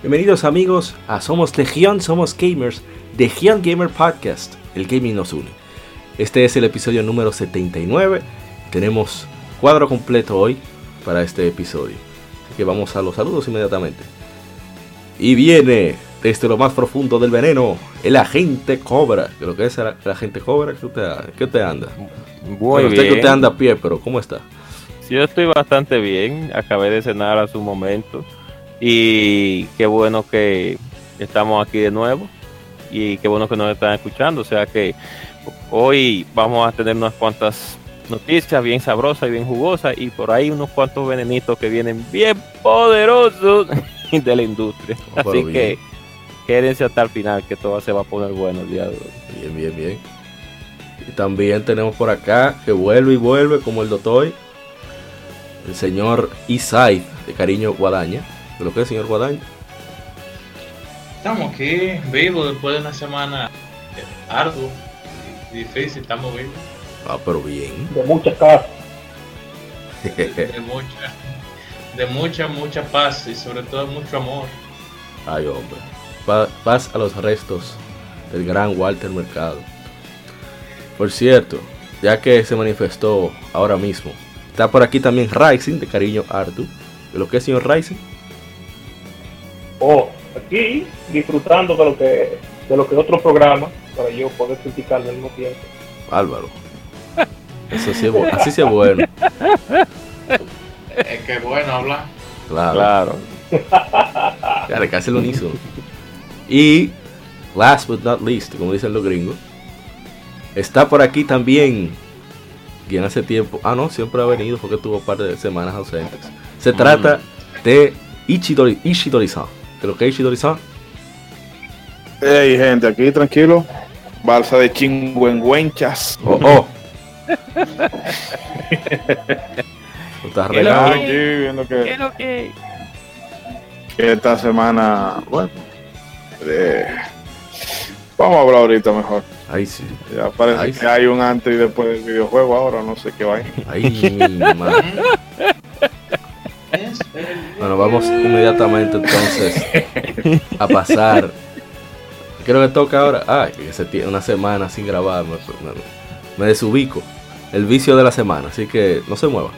Bienvenidos amigos a Somos Legión, Somos Gamers, Legión Gamer Podcast, el gaming nos une. Este es el episodio número 79, tenemos cuadro completo hoy para este episodio. Así que vamos a los saludos inmediatamente. Y viene desde lo más profundo del veneno, el agente Cobra. Creo que es el, agente Cobra, ¿qué usted, qué usted anda? Muy Bueno, usted que bien. usted anda a pie, pero ¿cómo está? Yo estoy bastante bien. Acabé de cenar a su momento. Y qué bueno que estamos aquí de nuevo. Y qué bueno que nos están escuchando. O sea que hoy vamos a tener unas cuantas noticias bien sabrosas y bien jugosas. Y por ahí unos cuantos venenitos que vienen bien poderosos de la industria. Así bien. que quédense hasta el final que todo se va a poner bueno el día de hoy. Bien, bien, bien. Y también tenemos por acá que vuelve y vuelve como el doctor, el señor Isai de Cariño Guadaña. ¿De lo que es, señor Guadaña? Estamos aquí vivos después de una semana eh, ardua y difícil, estamos vivos. Ah, pero bien. de muchas casas. De mucha, de mucha, mucha paz y sobre todo mucho amor. Ay, hombre. Pa- paz a los restos del gran Walter Mercado. Por cierto, ya que se manifestó ahora mismo, está por aquí también Rising de Cariño Artu. ¿De lo que es, señor Rising? O aquí disfrutando de lo que de lo que otro programa para yo poder criticar al mismo tiempo. Álvaro. Eso sí es bu- así sí es bueno. Es que bueno hablar. Claro. Claro. Claro, casi lo unísono. Y, last but not least, como dicen los gringos, está por aquí también, quien hace tiempo, ah no, siempre ha venido porque tuvo un par de semanas ausentes. Se trata de Ichidori, Ishidori-san. ¿Creo que es Ishidori-san? Hey gente, aquí tranquilo. Balsa de chingüengüenchas. Oh, oh. Estás ¿Qué regado. lo Aquí viendo que, lo que? que esta semana, bueno, eh, vamos a hablar ahorita mejor. Ay, sí. Ya parece Ay, que sí. hay un antes y después del videojuego ahora, no sé qué va. Ay, mi madre. Bueno, vamos inmediatamente entonces a pasar. Creo que toca ahora. Tiene una semana sin grabar. Me, me- desubico. El vicio de la semana. Así que no se mueva.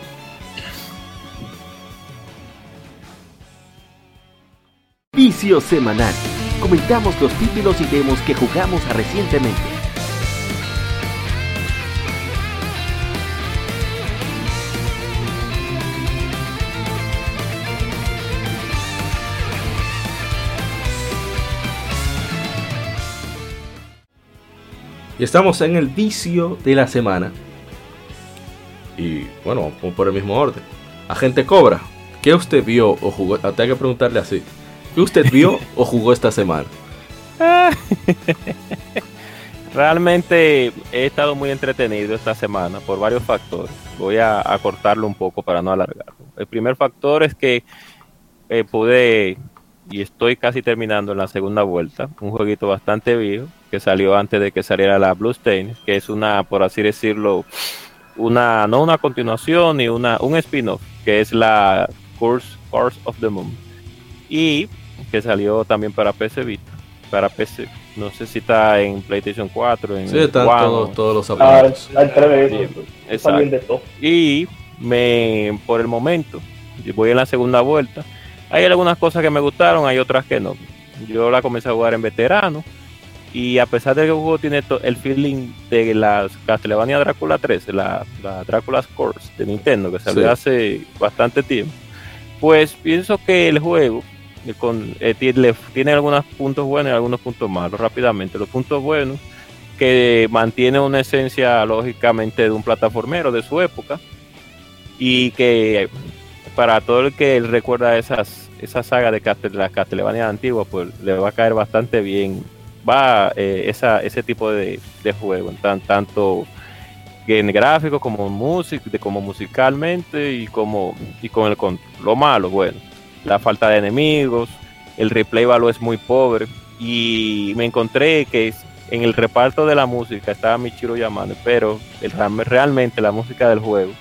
Vicio semanal. Comentamos los títulos y demos que jugamos recientemente. Y estamos en el vicio de la semana. Y bueno, vamos por el mismo orden. Agente Cobra, ¿qué usted vio o jugó? Ah, Tengo que preguntarle así. ¿Qué usted vio o jugó esta semana? Realmente he estado muy entretenido esta semana por varios factores. Voy a, a cortarlo un poco para no alargarlo. El primer factor es que eh, pude y estoy casi terminando en la segunda vuelta, un jueguito bastante viejo que salió antes de que saliera la Bluestains, que es una, por así decirlo, una no una continuación ni una un spin-off, que es la Course, Course of the Moon y que salió también para PC Vita, para PC, no sé si está en PlayStation 4, en Sí, están One, todos, todos los Ah, aparatos. al 3DS, Sí, está exacto. bien de todo. y me por el momento voy en la segunda vuelta hay algunas cosas que me gustaron hay otras que no yo la comencé a jugar en veterano y a pesar de que el juego tiene el feeling de las Castlevania Drácula 3 la, la Drácula's Course de Nintendo que salió Sí. hace bastante tiempo pues pienso que el juego eh, con, eh, ti- le- tiene algunos puntos buenos y algunos puntos malos rápidamente los puntos buenos que mantiene una esencia lógicamente de un plataformero de su época y que para todo el que recuerda esas esa saga de, Castel, de la Castlevania antigua, pues le va a caer bastante bien. Va eh, ese tipo de, de juego, tan, tanto en gráfico como música, como musicalmente y como y con el con lo malo, bueno, la falta de enemigos, el replay value es muy pobre y me encontré que en el reparto de la música estaba Michiro Yamane, pero el, realmente la música del juego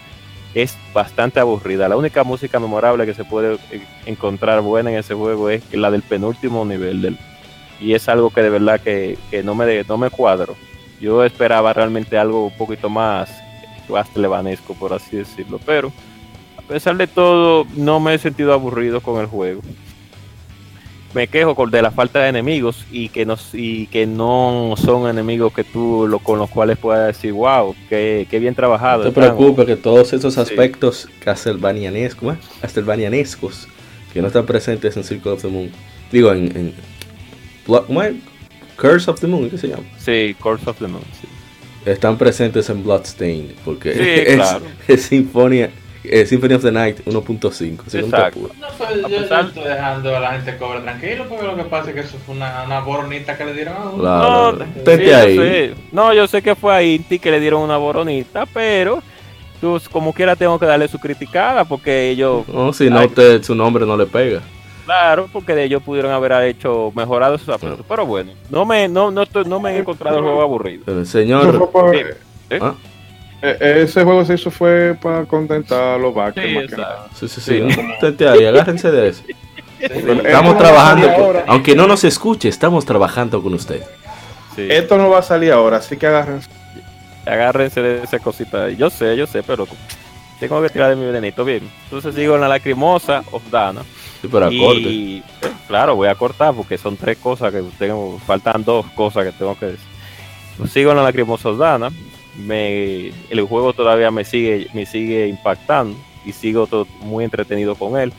es bastante aburrida. La única música memorable que se puede eh, encontrar buena en ese juego es la del penúltimo nivel del y es algo que de verdad que, que no me no me cuadro. Yo esperaba realmente algo un poquito más levanesco, por así decirlo, pero a pesar de todo no me he sentido aburrido con el juego. Me quejo con de la falta de enemigos y que no, y que no son enemigos que tú lo, con los cuales puedas decir, wow, qué, qué bien trabajado. No te preocupes que todos esos aspectos sí. castlevanianescos, castlevanianescos que no están presentes en Circle of the Moon, digo, en, en Curse of the Moon, ¿qué se llama? Sí, Curse of the Moon, sí. Están presentes en Bloodstained, porque Sí, es, claro. es Sinfonia, es Symphony of the Night 1.5. según Exacto. No, pues, yo, yo estoy dejando a la gente cobre tranquilo, porque lo que pasa es que eso fue una, una boronita que le dieron a uno. Claro. No, sí, yo ahí. sé. No, yo sé que fue a Inti que le dieron una boronita, pero tú, como quiera tengo que darle su criticada porque ellos, No, si no, usted, su nombre no le pega. claro, porque de ellos pudieron haber hecho mejorado sus aspectos. Pero bueno, no me, no, no, estoy- no me he encontrado el juego aburrido. Pero el señor. ¿Eh? Ah, eh, ese juego se hizo fue para contentar a los backers. Sí, más que nada. sí, sí, sí. Ahí, agárrense de eso. Pero Estamos trabajando, con- aunque no nos escuche, estamos trabajando con usted. Sí. Esto no va a salir ahora, así que agárrense. Agárrense de esa cosita. Yo sé, yo sé, pero tengo que tirar de mi venenito bien. Entonces sigo en la lacrimosa of Dana. Sí, pero acorde. Y eh, claro, voy a cortar porque son tres cosas que tengo, faltan dos cosas que tengo que decir. Pues sigo en la lacrimosa Dana, me, el juego todavía me sigue, me sigue impactando y sigo to- muy entretenido con él.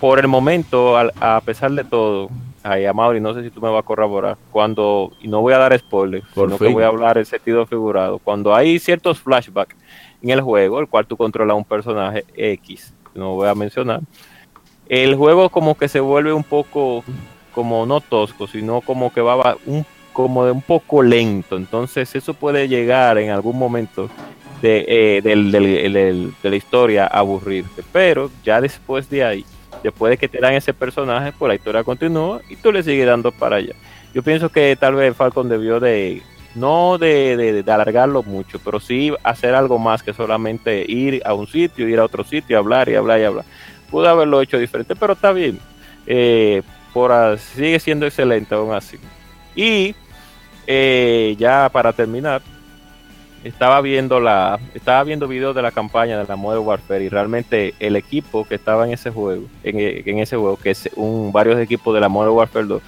Por el momento, al- a pesar de todo, ay, Amaury, no sé si tú me vas a corroborar, cuando, y no voy a dar spoilers, Por sino fin. que voy a hablar en sentido figurado, cuando hay ciertos flashbacks en el juego, el cual tú controlas un personaje X, no voy a mencionar, el juego como que se vuelve un poco como no tosco, sino como que va- un como de un poco lento. Entonces eso puede llegar en algún momento de, eh, de la historia a aburrirte. Pero ya después de ahí, después de que te dan ese personaje, pues la historia continúa y tú le sigues dando para allá. Yo pienso que tal vez Falcon debió de no de, de- alargarlo mucho, pero sí hacer algo más que solamente ir a un sitio, ir a otro sitio, hablar y hablar y hablar pudo haberlo hecho diferente, pero está bien. Eh, por sigue siendo excelente aún así. Y eh, ya para terminar, estaba viendo la, estaba viendo videos de la campaña de la Modern Warfare y realmente el equipo que estaba en ese juego, en, en ese juego, que es un, varios equipos de la Modern Warfare 2,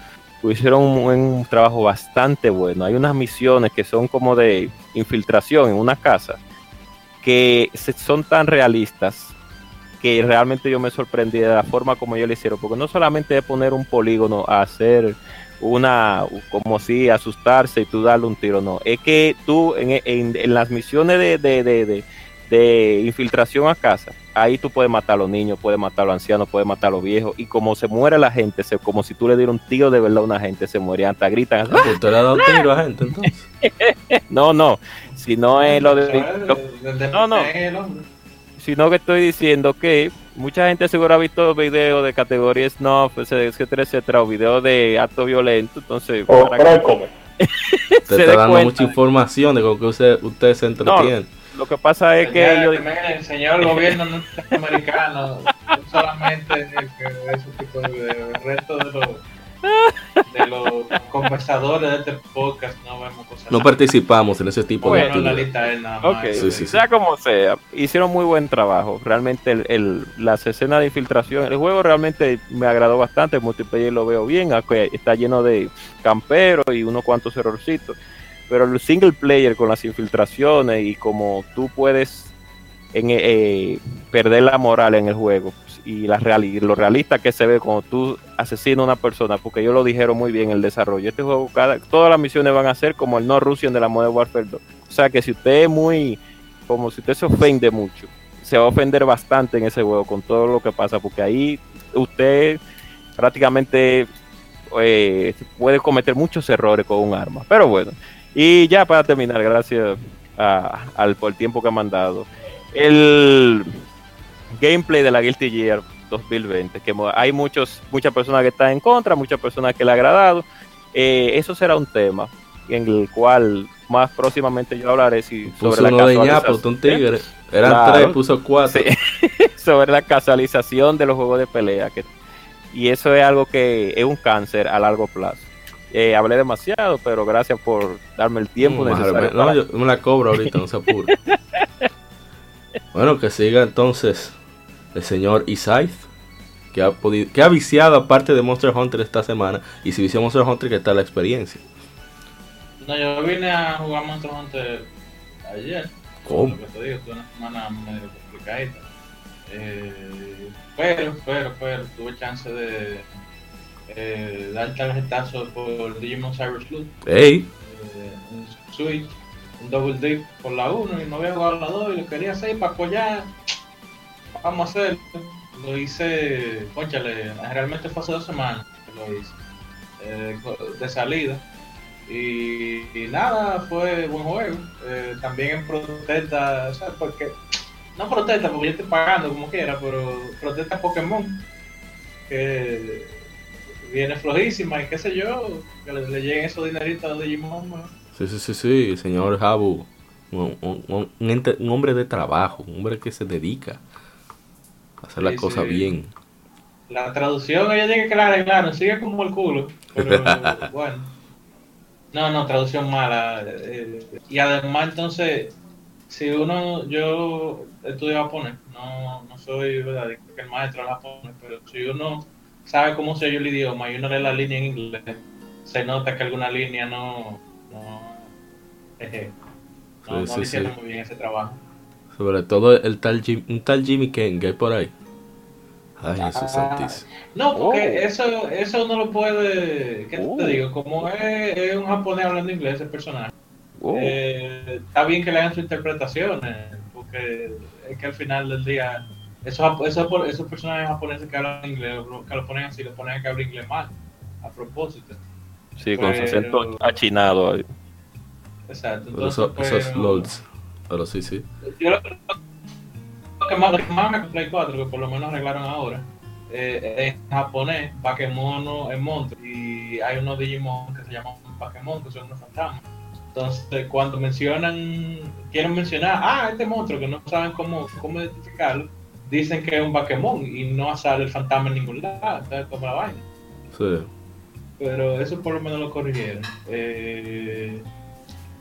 hicieron un, un trabajo bastante bueno. Hay unas misiones que son como de infiltración en una casa que se- son tan realistas que realmente yo me sorprendí de la forma como ellos lo hicieron, porque no solamente es poner un polígono a hacer una, como si asustarse y tú darle un tiro, no, es que tú en, en- en las misiones de, de- de- de- de infiltración a casa, ahí tú puedes matar a los niños, puedes matar a los ancianos, puedes matar a los viejos, y como se muere la gente, se, como si tú le dieras un tiro de verdad a una gente, se muere, hasta gritan, Ah, pues Usted le ha dado tiro a gente entonces. no, no, si no es lo de... lo- no, no. Sino que estoy diciendo que mucha gente seguro ha visto videos de categoría snuff, etcétera, etcétera, o videos de acto violento, entonces O para que se está dando cuenta. mucha información de con que usted, usted se entretiene. lo que pasa es que Señor, ellos, el señor gobierno norteamericano solamente eh, que ese tipo de videos. El resto de los, de los conversadores de este podcast no vemos cosas No participamos en ese tipo Bueno, de Bueno, la lista es nada Ok, más. Sí, sí, sí. sea como sea, hicieron muy buen trabajo. Realmente el, el- las escenas de infiltración, el juego realmente me agradó bastante, el multiplayer lo veo bien, aunque está lleno de camperos y unos cuantos errorcitos. Pero el single player con las infiltraciones y como tú puedes en, eh, perder la moral en el juego y la real, lo realista que se ve cuando tú asesinas a una persona, porque ellos lo dijeron muy bien en el desarrollo. Este juego, cada, todas las misiones van a ser como el no Russian de la Modern Warfare 2. O sea que si usted es muy, como si usted se ofende mucho, se va a ofender bastante en ese juego con todo lo que pasa, porque ahí usted prácticamente eh, puede cometer muchos errores con un arma. Pero bueno, y ya para terminar, gracias a- al por el tiempo que han mandado. El gameplay de la Guilty Gear 2020, que hay muchos, muchas personas que están en contra, muchas personas que le ha agradado. Eh, eso será un tema en el cual más próximamente yo hablaré si, Puso sobre la de ñapo, casualización- un tigre. Eran Claro. tres, puso cuatro. Sí. sobre la casualización de los juegos de pelea. Que, y eso es algo que es un cáncer a largo plazo. Eh, hablé demasiado, pero gracias por darme el tiempo necesario. para- No, yo me la cobro ahorita, no se apure. bueno, que siga entonces el señor Isaith, que ha podido, que ha viciado aparte de Monster Hunter esta semana. Y si vició Monster Hunter, ¿qué tal la experiencia? No, yo vine a jugar Monster Hunter ayer. ¿Cómo? Lo que te digo, una semana medio complicadita. Eh, pero, pero, pero, tuve chance de eh, dar tarjetazo por Digimon Cyber Sleuth, ¡Ey! eh, un Switch, un Double Dip por la 1 y no había jugado la 2 y lo quería hacer para apoyar. Vamos a hacerlo. Lo hice, conchale, realmente fue hace dos semanas que lo hice, eh, de salida. Y, nada, fue buen juego. Eh, también en protesta, o sea, porque no protesta porque yo estoy pagando como quiera, pero protesta Pokémon, que viene flojísima y qué sé yo, que le, le lleguen esos dineritos a los Digimon. ¿no? Sí, sí, sí, sí, señor Habu. Un, hombre de trabajo, un hombre que se dedica hacer las Sí, cosas sí. bien. La traducción ella tiene que la arreglaron, sigue como el culo. Pero bueno. No, no, traducción mala. eh, y además entonces, si uno, yo estudio japonés, no, no soy ¿verdad? que el maestro de japonés, pero si uno sabe cómo se oye el idioma y uno lee la línea en inglés, se nota que alguna línea no, no, no, Sí, no sí, le hicieron sí. muy bien ese trabajo. Sobre todo el tal Jim- un tal Jimmy Ken que hay por ahí. Ay, Jesús Ah. santísimo. No, porque Oh. eso, eso no lo puede, ¿qué Oh. te digo? Como es, es un japonés hablando inglés ese personaje, Oh, eh, está bien que le hagan sus interpretaciones, porque es que al final del día, esos, esos, esos personajes japoneses que hablan inglés, que lo ponen así, lo ponen que hablan inglés mal, a propósito. sí, con su acento achinado ahí. Exacto. Entonces, eso, pues, eso es Pero sí, sí. Yo lo, lo que más, lo que más me Play 4, que por lo menos arreglaron ahora, eh, en japonés, Bakemono es monstruo. Y hay unos Digimon que se llaman Bakemon, que son unos fantasmas. Entonces, cuando mencionan, quieren mencionar, ah, este monstruo, que no saben cómo, cómo identificarlo, dicen que es un Bakemon y no sale el fantasma en ningún lado. Entonces, como la vaina. Sí. Pero eso por lo menos lo corrigieron. Eh,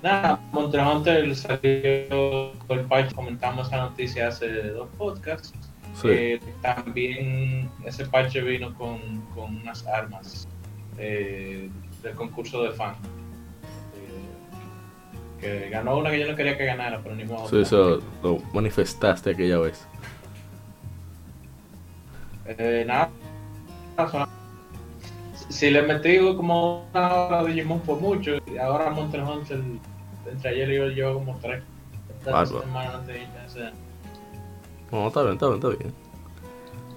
nada, Monster Hunter salió por el patch, comentamos esa noticia hace dos podcasts. Sí. Eh, también ese parche vino con, con unas armas eh, del concurso de fan. Eh, que ganó una que yo no quería que ganara, pero ni modo. Sí, eso lo manifestaste aquella vez. Eh, nada, si le metí como una hora de Digimon por mucho, y ahora Monster Hunter, entre ayer y hoy llevo como tres. Esta Bárbaro. semana de intensidad. No, está bien, está bien, está bien.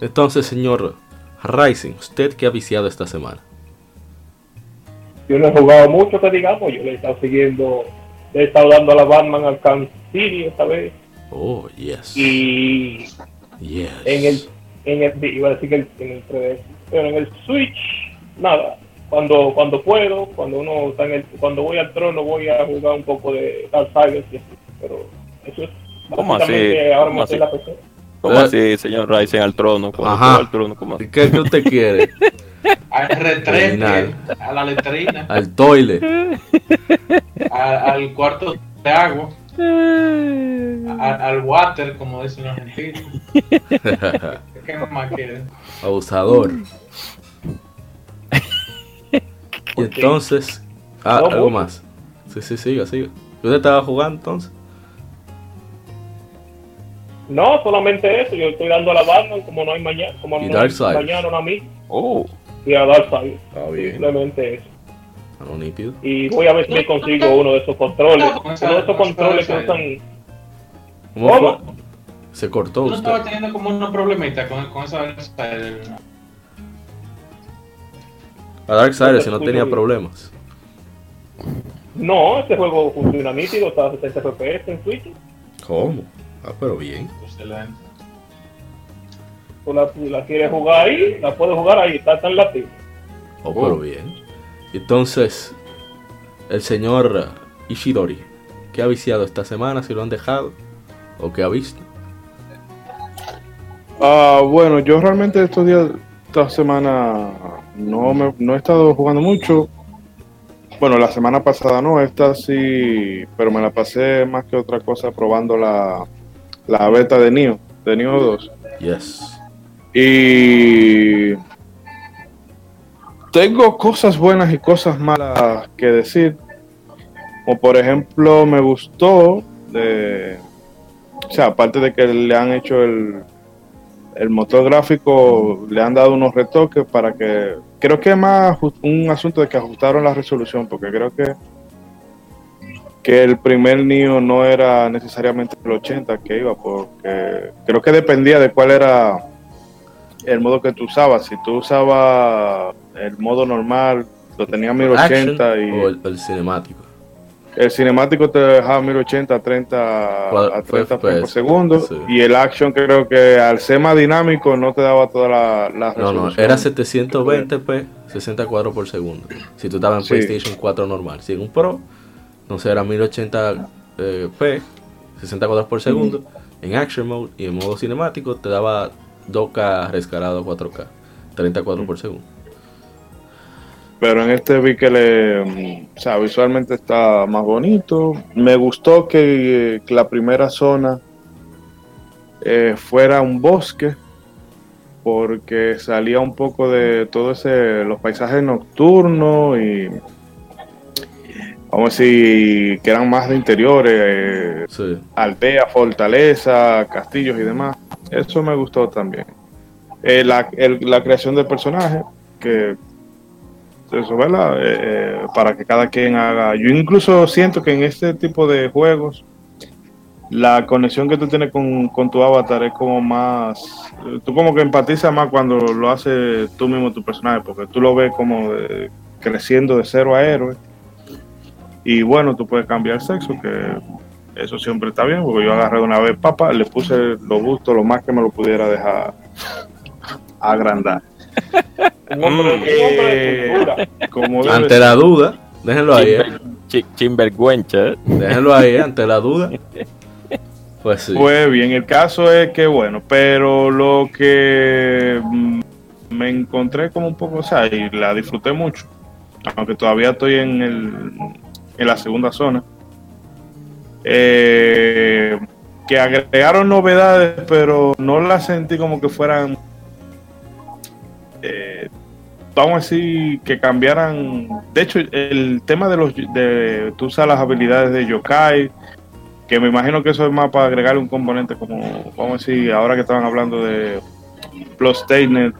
Entonces, señor Rising, ¿usted qué ha viciado esta semana? Yo no he jugado mucho, que digamos, yo le he estado siguiendo, le he estado dando a la Batman al City esta vez. Oh, yes. Y Yes. en el, en el, iba a decir que el- en el 3DS, pero en el Switch, nada. Cuando, cuando puedo, cuando uno está en el, cuando voy al trono voy a jugar un poco de Darksiders y así, pero eso es ¿Cómo así? básicamente ahora ¿Cómo así? la PC. ¿Cómo Eh. así, señor Ryzen al trono? Cuando Ajá. al trono, ¿cómo así? ¿Qué, qué usted quiere? Al retrete, a la letrina, Al toile. a- al cuarto de agua, a- al water, como dicen los argentinos. ¿Qué más quiere? Abusador. Y entonces. Ah, No, algo más. Sí, sí, siga, siga. ¿Y ¿Usted estaba jugando entonces? No, solamente eso, yo estoy dando a la Batman como no hay mañana, como Y no hay mañana no a mí, Oh, y a Darksiders, Está bien. simplemente eso. No, nítido. Y voy a ver si me consigo uno de esos controles, No, uno de esos controles que usan ¿Cómo. Se cortó Uno estaba usted. teniendo como unos problemitas con, con esa A Darksiders no tenía problemas. No, este juego funciona nítido, está a 60 FPS en Switch. ¿Cómo? Ah, pero bien. Excelente. Tú la, la quieres jugar ahí, la puedes jugar ahí, está tan latino. Oh, pero bien. Entonces, el señor Ishidori, ¿qué ha viciado esta semana? Si lo han dejado o qué ha visto. Ah, bueno, yo realmente estos días, esta semana, no, me, no he estado jugando mucho. Bueno, la semana pasada no, esta sí, pero me la pasé más que otra cosa probando la, la beta de Neo, de Neo 2. Yes. Y tengo cosas buenas y cosas malas que decir. Como por ejemplo, me gustó de. O sea, aparte de que le han hecho el, el motor gráfico, le han dado unos retoques para que. Creo que es más un asunto de que ajustaron la resolución, porque creo que. Que el primer Neo no era necesariamente el 80 que iba, porque creo que dependía de cuál era el modo que tú usabas. Si tú usabas el modo normal, lo tenía 1080 Action y o el, el cinemático. El cinemático te dejaba 1080 a 30, Cuadro- a 30 frames por segundo sí. y el action creo que al ser más dinámico no te daba toda la, la No, no, era 720p, 60 cuadros por segundo. Si tú estabas en Sí. PlayStation 4 normal. Si en un Pro, no sé, era 1080p, 60 cuadros por segundo. En Action Mode y en modo cinemático te daba 2K rescalado a 4K, 30 cuadros por segundo. Pero en este vi que le, mm, o sea, visualmente está más bonito. Me gustó que, que la primera zona eh, fuera un bosque, porque salía un poco de todo ese, los paisajes nocturnos y vamos a decir que eran más de interiores, eh, Sí. aldea, fortaleza, castillos y demás. Eso me gustó también. Eh, la, el- la creación del personaje, que eso, ¿verdad? Eh, eh, para que cada quien haga. Yo incluso siento que en este tipo de juegos, la conexión que tú tienes con, con tu avatar es como más. eh, Tú como que empatizas más cuando lo haces tú mismo tu personaje, porque tú lo ves como creciendo de cero a héroe. Y bueno, tú puedes cambiar sexo, que eso siempre está bien, porque yo agarré una vez papa, le puse lo gusto, lo más que me lo pudiera dejar agrandar. Un hombre, un hombre de Eh, cultura. como debe Ante ser. la duda, déjenlo ahí, eh. Chimber- chi- Chimbergüencha. ¿eh? Déjenlo ahí, eh, ante la duda. Pues sí. Pues bien, el caso es que bueno, pero lo que mm, me encontré como un poco, o sea, y la disfruté mucho, aunque todavía estoy en, el, en la segunda zona, eh, que agregaron novedades, pero no las sentí como que fueran, eh, vamos a decir, que cambiaran. De hecho, el tema de los, de tú usas las habilidades de yokai, que me imagino que eso es más para agregarle un componente como, vamos a decir, ahora que estaban hablando de Plus Statement,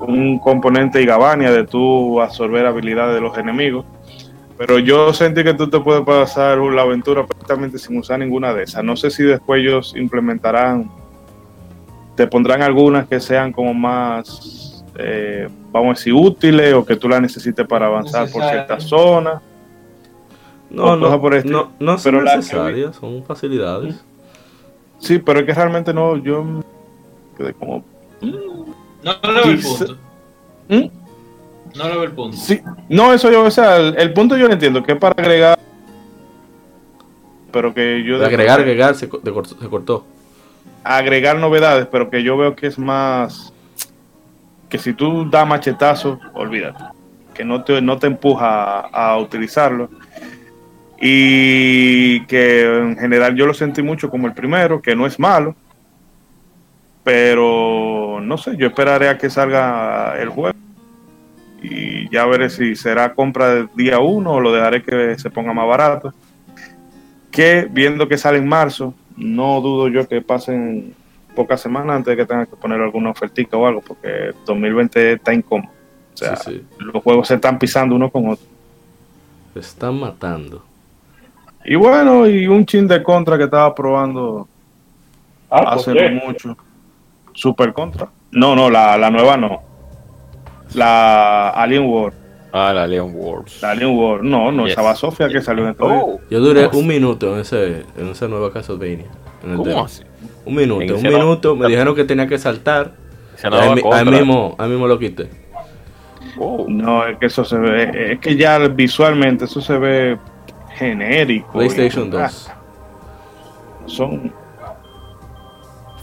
un componente y Gabania de tú absorber habilidades de los enemigos. Pero yo sentí que tú te puedes pasar la aventura perfectamente sin usar ninguna de esas. No sé si después ellos implementarán, te pondrán algunas que sean como más, eh, vamos a decir, útiles o que tú las necesites para avanzar por ciertas zonas. No, no, por el no, no son Pero la que necesarias, son facilidades. Sí, pero es que realmente no, yo quedé como... No le veo el punto. ¿Mm? No le veo el punto. Sí, no, eso yo, o sea, el, el punto yo lo entiendo, que es para agregar, pero que yo... De agregar, agregar, de se cortó. agregar novedades, pero que yo veo que es más, que si tú das machetazo, olvídate, que no te, no te empuja a, a utilizarlo. Y que en general yo lo sentí mucho como el primero, que no es malo, pero no sé, yo esperaré a que salga el juego y ya veré si será compra del día uno o lo dejaré que se ponga más barato. Que viendo que sale en marzo, no dudo yo que pasen pocas semanas antes de que tengan que poner alguna ofertica o algo, porque 2020 está incómodo. O sea, sí, sí. los juegos se están pisando uno con otro. Se están matando. Y bueno, y un chin de contra que estaba probando Ah, hace mucho. Super contra. No, no, la, la nueva no. La Alien War. Ah, la Leon Wars. La Alien War. No, no, Yes. esa Sofía que salió en. Oh, Yo duré ¿cómo un minuto en ese en esa nueva Castlevania. en el ¿Cómo demo. así? Un minuto, un minuto. Me dijeron que tenía que saltar. Ahí, ahí mismo, ahí mismo lo quité. Oh, No, es que eso se ve, es que ya visualmente eso se ve genérico. PlayStation Ah, 2. Son,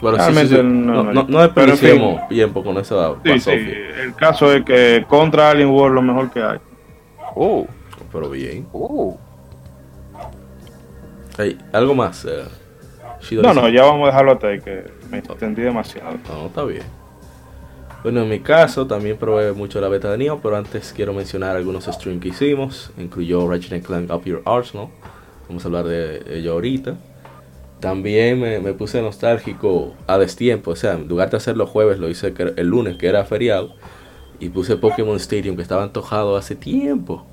Pero sí, sí, Realmente sí. no, No, no. desperdiciemos tiempo con esa sí, sí, el caso es que contra Alien War lo mejor que hay. oh, Pero bien. oh. Hey, ¿Algo más? eh, No, no, ya vamos a dejarlo hasta ahí, que me extendí demasiado. No, está bien. Bueno, en mi caso también probé mucho la beta de Neo, pero antes quiero mencionar algunos streams que hicimos. Incluyó Ratchet Clank Up Your Arsenal. Vamos a hablar de ello ahorita. También me, me puse nostálgico a destiempo. O sea, en lugar de hacerlo jueves, lo hice el lunes, que era feriado. Y puse Pokémon Stadium, que estaba antojado hace tiempo.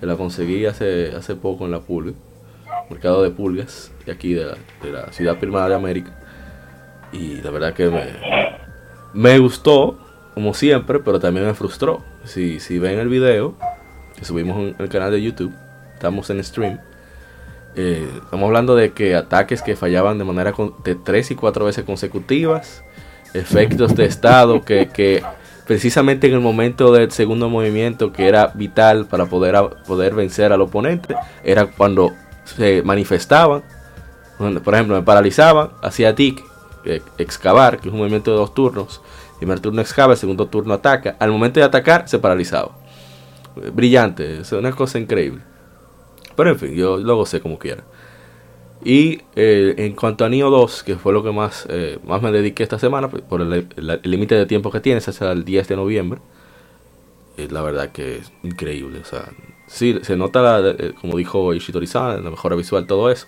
Que la conseguí hace, hace poco en la pulga. Mercado de pulgas, de aquí de la, ciudad primada de América. Y la verdad que me, me gustó, como siempre, pero también me frustró. Si, si ven el video que subimos en el canal de YouTube, estamos en stream. eh, estamos hablando de que ataques que fallaban de manera con- de tres y cuatro veces consecutivas, efectos de estado que, que precisamente en el momento del segundo movimiento que era vital para poder, poder vencer al oponente, era cuando se manifestaban. Por ejemplo, me paralizaban, hacía tic, eh, excavar, que es un movimiento de dos turnos. Primer turno excava, el segundo turno ataca. Al momento de atacar, se paralizaba. Brillante, es una cosa increíble. Pero en fin, yo lo gocé como quiera. Y eh, en cuanto a Neo 2, que fue lo que más, eh, más me dediqué esta semana, pues, por el el- el límite de tiempo que tienes, hasta el 10 de noviembre, eh, la verdad que es increíble. O sea, sí, se nota, la- eh, como dijo Ishitori-san, la mejora visual, todo eso.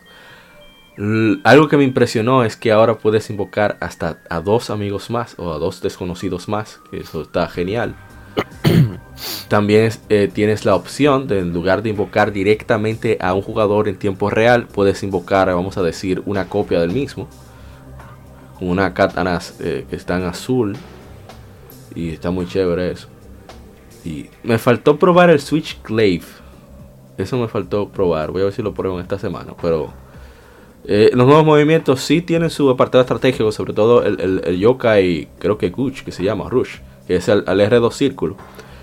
L- Algo que me impresionó es que ahora puedes invocar hasta a dos amigos más o a dos desconocidos más, que eso está genial. También eh, tienes la opción de en lugar de invocar directamente a un jugador en tiempo real, puedes invocar, vamos a decir, una copia del mismo. Con una katana eh, que está en azul. Y está muy chévere eso. Me faltó probar el Switch Glaive. Eso me faltó probar. Voy a ver si lo pruebo en esta semana. Pero eh, los nuevos movimientos sí tienen su apartado estratégico. Sobre todo el, el, el Yokai, creo que Guch, que se llama Rush. Que es al R2 círculo.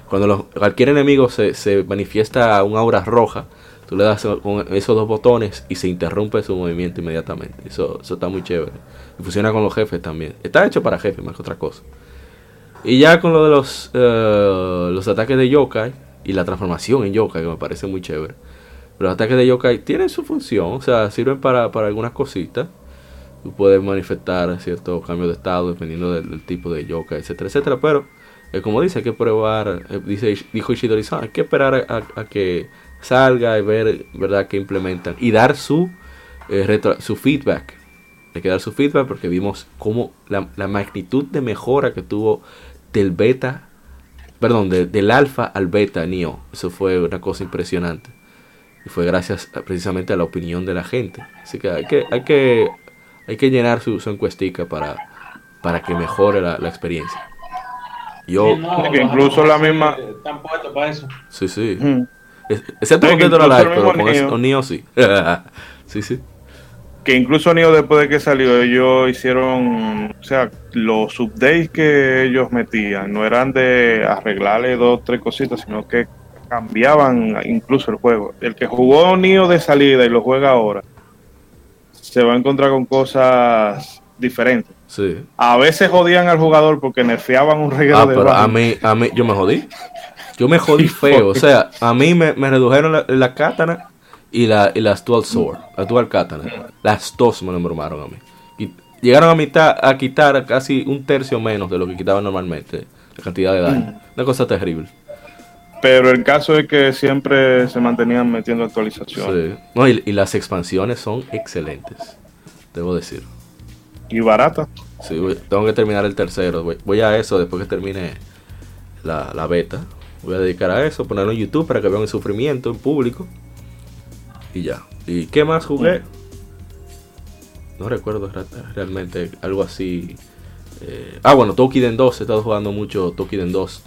Cuando los- cualquier enemigo se, se manifiesta un aura roja, tú le das con esos dos botones y se interrumpe su movimiento inmediatamente. Eso, eso está muy chévere. Y funciona con los jefes también. Está hecho para jefes más que otra cosa. Y ya con lo de los, eh, los ataques de yokai y la transformación en yokai, que me parece muy chévere. Los ataques de yokai tienen su función, o sea, sirven para, para algunas cositas. Tú puedes manifestar ciertos cambios de estado dependiendo del, tipo de yokai, etcétera, etcétera. Pero, eh, como dice, hay que probar, eh, dice, dijo Ishidori-san, hay que esperar a que salga y ver, ¿verdad?, que implementan. Y dar su, eh, retro- su feedback. Hay que dar su feedback porque vimos cómo la, la magnitud de mejora que tuvo del beta, perdón, de- del alfa al beta Neo. Eso fue una cosa impresionante. Y fue gracias a- precisamente a la opinión de la gente. Así que hay que, hay que, hay que llenar su, su encuestica para, para que mejore la, la experiencia. Yo, Sí, no, que incluso la misma- Están puestos para eso. sí, sí. Es- Excepto con que Dead or Alive, pero con Neo sí. sí, sí. Que incluso Neo después de que salió, ellos hicieron, o sea, los updates que ellos metían no eran de arreglarle dos, tres cositas, sino que cambiaban incluso el juego. El que jugó Neo de salida y lo juega ahora, se va a encontrar con cosas diferentes. sí. A veces jodían al jugador porque nerfeaban un regalo Ah, de pero a mí, a mí, yo me jodí. Yo me jodí feo. O sea, a mí me, me redujeron la, la katana y, la, y las dual sword. La dual katana. Las dos me lo normaron a mí. Y llegaron a mitad a quitar casi un tercio menos de lo que quitaban normalmente. La cantidad de daño. Una cosa terrible. Pero el caso es que siempre se mantenían metiendo actualizaciones. Sí. No, y, y las expansiones son excelentes. Debo decir. Y barata. Sí, voy- tengo que terminar el tercero. Voy, voy a eso después que termine la, la beta. Voy a dedicar a eso, ponerlo en YouTube para que vean el sufrimiento en público. Y ya. ¿Y qué más jugué? No recuerdo realmente algo así. Eh, ah, bueno, Tokiden 2. He estado jugando mucho Tokiden 2.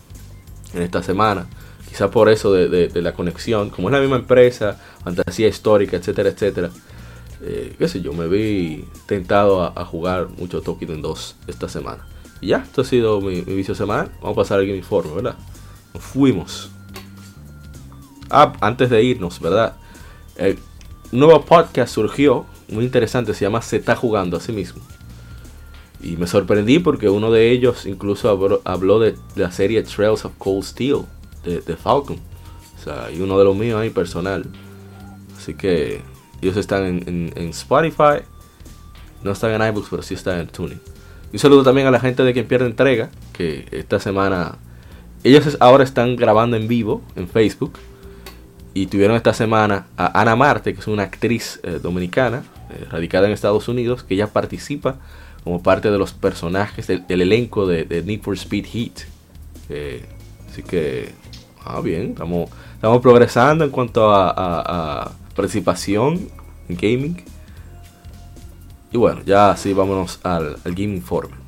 en esta semana. Quizá por eso de, la conexión. Como es la misma empresa, fantasía histórica, etcétera, etcétera. Eh, qué sé yo, me vi tentado a, jugar mucho Tolkien 2 esta semana. Y ya, esto ha sido mi, vicio semanal. Vamos a pasar al Informe, ¿verdad? Fuimos. Ah, antes de irnos, ¿verdad? El nuevo podcast surgió, muy interesante, se llama Se está jugando a sí mismo. Y me sorprendí porque uno de ellos incluso habló, de, la serie Trails of Cold Steel de, Falcon. O sea, y uno de los míos ahí personal. Así que ellos están en, Spotify. No están en iBooks, pero sí están en Tuning. Un saludo también a la gente de quien pierde entrega. Que esta semana. Ellos ahora están grabando en vivo en Facebook. Y tuvieron esta semana a Ana Marte, que es una actriz eh, dominicana, eh, radicada en Estados Unidos, que ella participa como parte de los personajes del, elenco de, Need for Speed Heat. así que, ah, bien, estamos, estamos progresando en cuanto a, participación en gaming. Y bueno, ya así vámonos al, al Game Informe.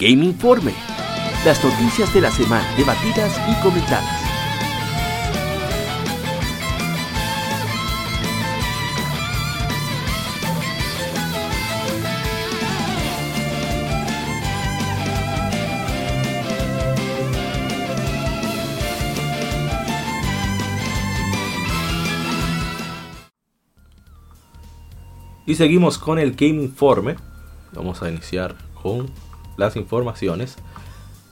Game Informe. Las noticias de la semana debatidas y comentadas. Y seguimos con el Game Informe. Vamos a iniciar con las informaciones.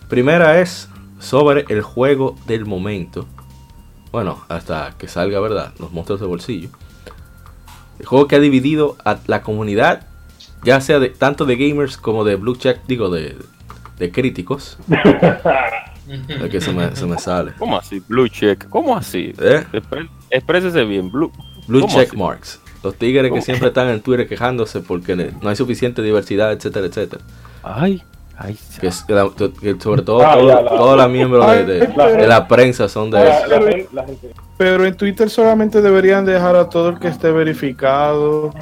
Primera es sobre el juego del momento. Bueno, hasta que salga, ¿verdad? Los monstruos de bolsillo. El juego que ha dividido a la comunidad, ya sea de, tanto de gamers como de blue check, digo, de, de críticos. es que se me, se me, sale. ¿Cómo así? Blue check. ¿Cómo así? ¿Eh? Exprésese bien. Blue, blue check marks. Los tigres que siempre están en Twitter quejándose porque no hay suficiente diversidad, etcétera, etcétera. Ay, que, sobre todo ah, todos los miembros de, la prensa son de eso. Pero en Twitter solamente deberían dejar a todo el que esté verificado.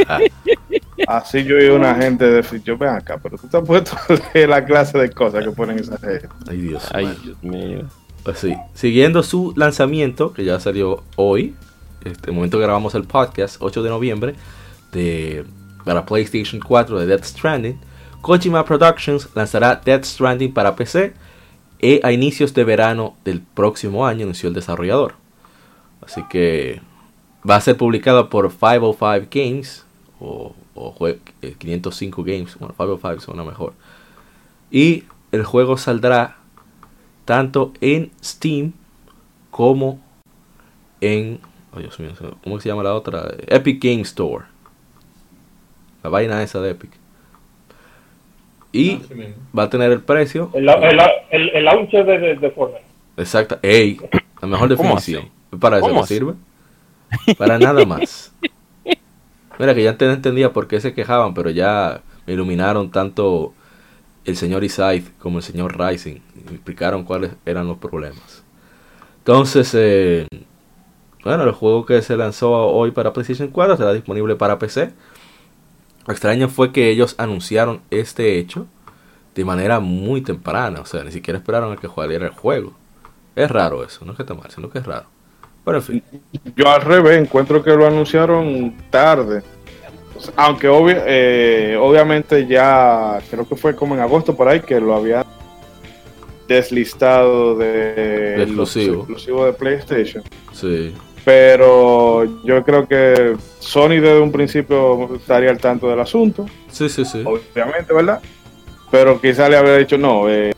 Así yo y una gente de yo ven acá, pero tú te has puesto la clase de cosas que ponen esa gente. Ay Dios, Ay, Dios mío. Pues sí, siguiendo su lanzamiento, que ya salió hoy, este momento que grabamos el podcast, 8 de noviembre, de para PlayStation 4 de Death Stranding Kojima Productions lanzará Death Stranding para PC e a inicios de verano del próximo año, anunció el desarrollador. Así que va a ser publicado por 505 Games o, 505 eh, Games. Bueno, 505 suena mejor. Y el juego saldrá tanto en Steam como en. Oh, Dios mío, ¿cómo se llama la otra? Epic Game Store. La vaina esa de Epic. Y ah, va a tener el precio. El, el, launcher de, de, Fortnite. Exacto. Ey, la mejor definición. Para eso no sirve. Para nada más. Mira que ya entendía por qué se quejaban, pero ya me iluminaron tanto el señor Isaac como el señor Rising. Me explicaron cuáles eran los problemas. Entonces, eh, bueno, el juego que se lanzó hoy para PlayStation 4 será disponible para PC lo extraño fue que ellos anunciaron este hecho de manera muy temprana. O sea, ni siquiera esperaron a que jugara el juego. Es raro eso, no es que esté mal, sino que es raro. Pero en fin. Yo al revés encuentro que lo anunciaron tarde. Aunque eh, obviamente ya creo que fue como en agosto por ahí que lo había deslistado de, exclusivo. exclusivos de PlayStation. Sí. Pero yo creo que Sony desde un principio estaría al tanto del asunto, Sí, sí, sí. obviamente, ¿verdad? Pero quizá le habría dicho, no, eh,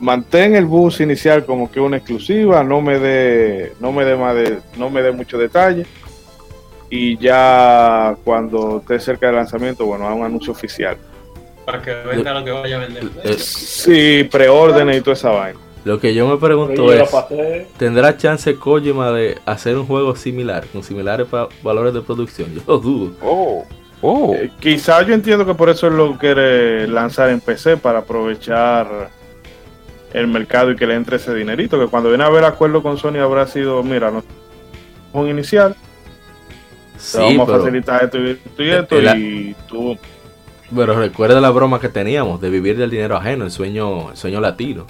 mantén el bus inicial como que una exclusiva, no me dé, no me dé más de, no me dé mucho detalle. Y ya cuando esté cerca del lanzamiento, bueno, a un anuncio oficial. Para que venda lo que vaya a vender. Sí, preórdenes y toda esa vaina. Lo que yo me pregunto es. ¿tendrá chance Kojima de hacer un juego similar, con similares pa- valores de producción? Yo lo dudo. Oh, oh. Eh, quizá yo entiendo que por eso él lo quiere lanzar en PC para aprovechar el mercado y que le entre ese dinerito. Que cuando viene a ver acuerdo con Sony habrá sido, mira, no un inicial, te Sí, vamos a facilitar esto y esto y esto, y tú. pero recuerda la broma que teníamos de vivir del dinero ajeno, el sueño, el sueño latino.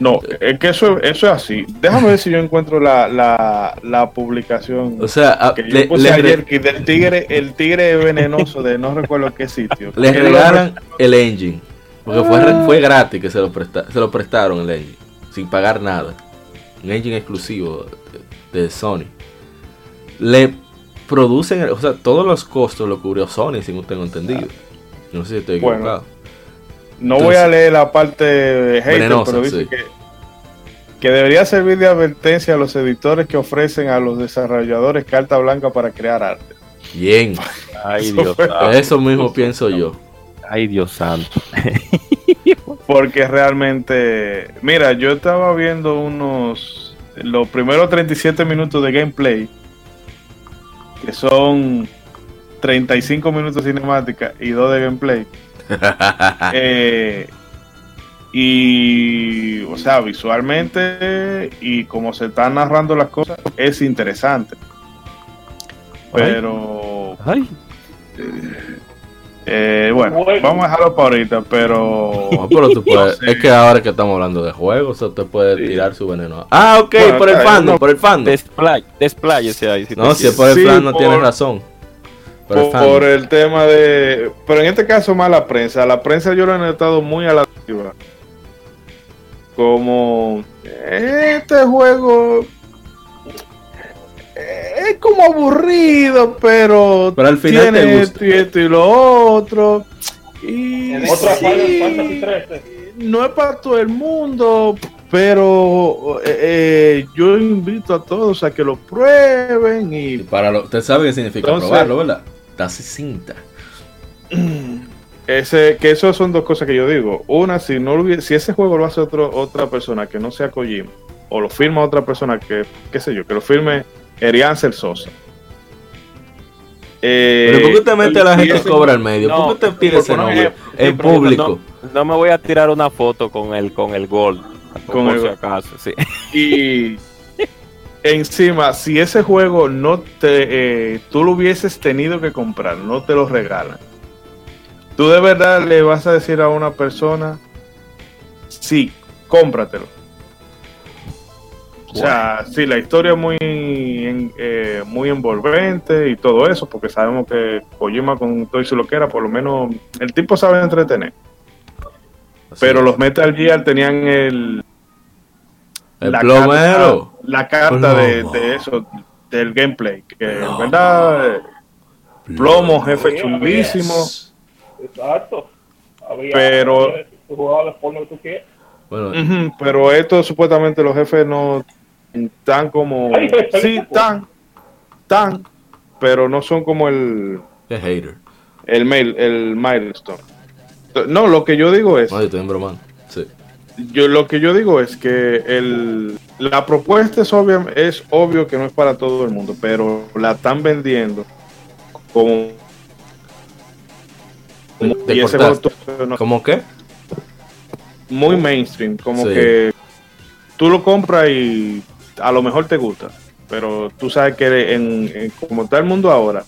No, es que eso, eso es así. Déjame ver si yo encuentro la, la, la publicación O sea, a- que yo le, puse ayer, que del tigre, el tigre venenoso de no recuerdo qué sitio. les regalan el engine. Porque fue, fue gratis que se lo, presta- se lo prestaron el engine. Sin pagar nada. Un engine exclusivo de, de Sony. Le producen, o sea, todos los costos lo cubrió Sony, si no tengo entendido. No sé si estoy Bueno, No voy a leer la parte hater, Venenosa, pero dice sí. que, que debería servir de advertencia a los editores que ofrecen a los desarrolladores carta blanca para crear arte. Bien. Ay, Eso Dios fue- santo. Eso mismo pienso yo. Ay, Dios santo. Porque realmente, mira, yo estaba viendo unos, los primeros 37 minutos de gameplay, que son 35 minutos de cinemática y 2 de gameplay. Eh, y, o sea, visualmente y como se están narrando las cosas, es interesante. Pero, Ay, eh, bueno, Bueno. vamos a dejarlo para ahorita, pero... No, pero tú puedes- No sé. es que ahora que estamos hablando de juegos, usted puede Sí. tirar su veneno. Ah, ok, Bueno, por el fandom, no. por el fandom. desplay, despláyese ahí. Si No, si es por el Sí, fan no por- tienes razón. Por el por, fandom. por el tema de. Pero en este caso, más la prensa. La prensa yo lo he notado muy a la. Como. Este juego. eh, Es como aburrido, pero. Pero al final te tiene gusta. esto y esto y lo otro. Y. Otra sí, Final Fantasy 13. no es para todo el mundo, pero eh, eh, yo invito a todos a que lo prueben Y y para lo, usted sabe qué significa Entonces- probarlo, ¿verdad? Darse cinta. Ese, que eso son dos cosas que yo digo. Una, si no si ese juego lo hace otro, otra persona que no sea Kojima, o lo firma otra persona que, qué sé yo, que lo firme Eriancel Sosa. Eh, Pero ¿por qué usted mete a la gente que cobra al medio? No, ¿Por qué usted pide ese nombre en público? No, no me voy a tirar una foto con el, con el Gold. Con por el si acaso, sí. Y encima, si ese juego no te, eh, tú lo hubieses tenido que comprar, no te lo regalan. Tú de verdad le vas a decir a una persona, sí, cómpratelo. O sea, sí, la historia es muy, en- eh, muy envolvente y todo eso, porque sabemos que Kojima con todo y su loquera, por lo menos el tipo sabe entretener. Así Pero es. los Metal Gear tenían el, El la plomero. carta, la carta de, de eso, del gameplay, que en verdad, plomo, jefe chulísimo, Exacto. Había, Pero- forma que tú quieras. Bueno, Ujú, pero esto supuestamente los jefes no tan como, sí, tan, tan, pero no son como el, qué hater. el mail, el milestone. No, lo que yo digo es, No, yo estoy bromando. Sí. Yo lo que yo digo es que el, la propuesta es obvia, es obvio que no es para todo el mundo, pero la están vendiendo como Te, te y ese cortaste. juego no- ¿Cómo qué? muy mainstream, como Sí. que tú lo compras y a lo mejor te gusta, pero tú sabes que en, en- como está el mundo ahora,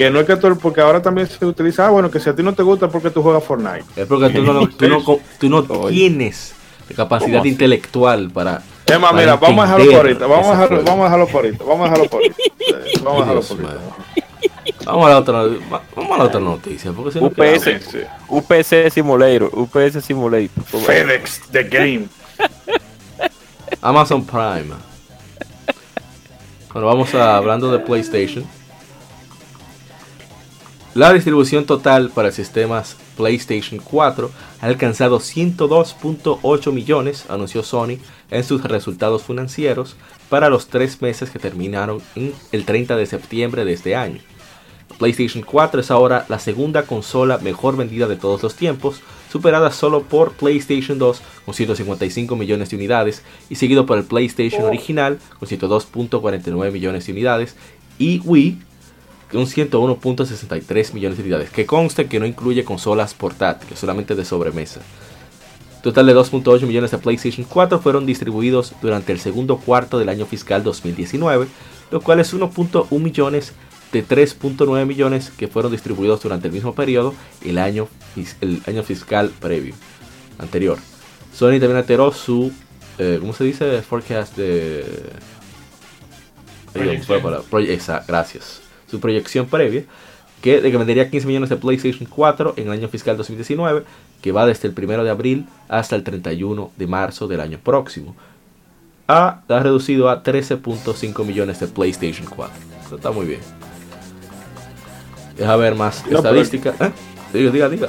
que no es que todo, el- porque ahora también se utiliza, ah, bueno, que si a ti no te gusta es porque tú juegas Fortnite. Es porque tú no, tú no, tú no Oye. tienes capacidad intelectual para Tema, mira, vamos a dejarlo por ahorita. Vamos a dejarlo, vamos a dejarlo por ahorita. Vamos a dejarlo por ahorita. Vamos a dejarlo por ahorita. Vamos a la otra, vamos a la otra noticia. Porque si no UPS, quedamos-. UPS Simulator, UPS Simulator. FedEx, The Game. Amazon Prime. Bueno, vamos a hablando de PlayStation. La distribución total para sistemas PlayStation 4 ha alcanzado 102.8 millones, anunció Sony en sus resultados financieros para los tres meses que terminaron en el 30 de septiembre de este año. PlayStation 4 es ahora la segunda consola mejor vendida de todos los tiempos, superada solo por PlayStation 2 con 155 millones de unidades y seguido por el PlayStation original con 102.49 millones de unidades y Wii con 101.63 millones de unidades, que conste que no incluye consolas portátiles, solamente de sobremesa. Total de 2.8 millones de PlayStation 4 fueron distribuidos durante el segundo cuarto del año fiscal 2019, lo cual es 1.1 millones de 3.9 millones que fueron distribuidos durante el mismo periodo el año, el año fiscal previo, anterior. Sony también alteró su, eh, ¿cómo se dice? Forecast de... Ahí vamos, fue para- proye- esa- gracias. Su proyección previa, que de que vendería 15 millones de PlayStation 4 en el año fiscal 2019, que va desde el 1 de abril hasta el 31 de marzo del año próximo. A, ha reducido a 13.5 millones de PlayStation 4. Eso está muy bien. Deja ver más No, pero- estadísticas. ¿Eh? Diga, diga, diga.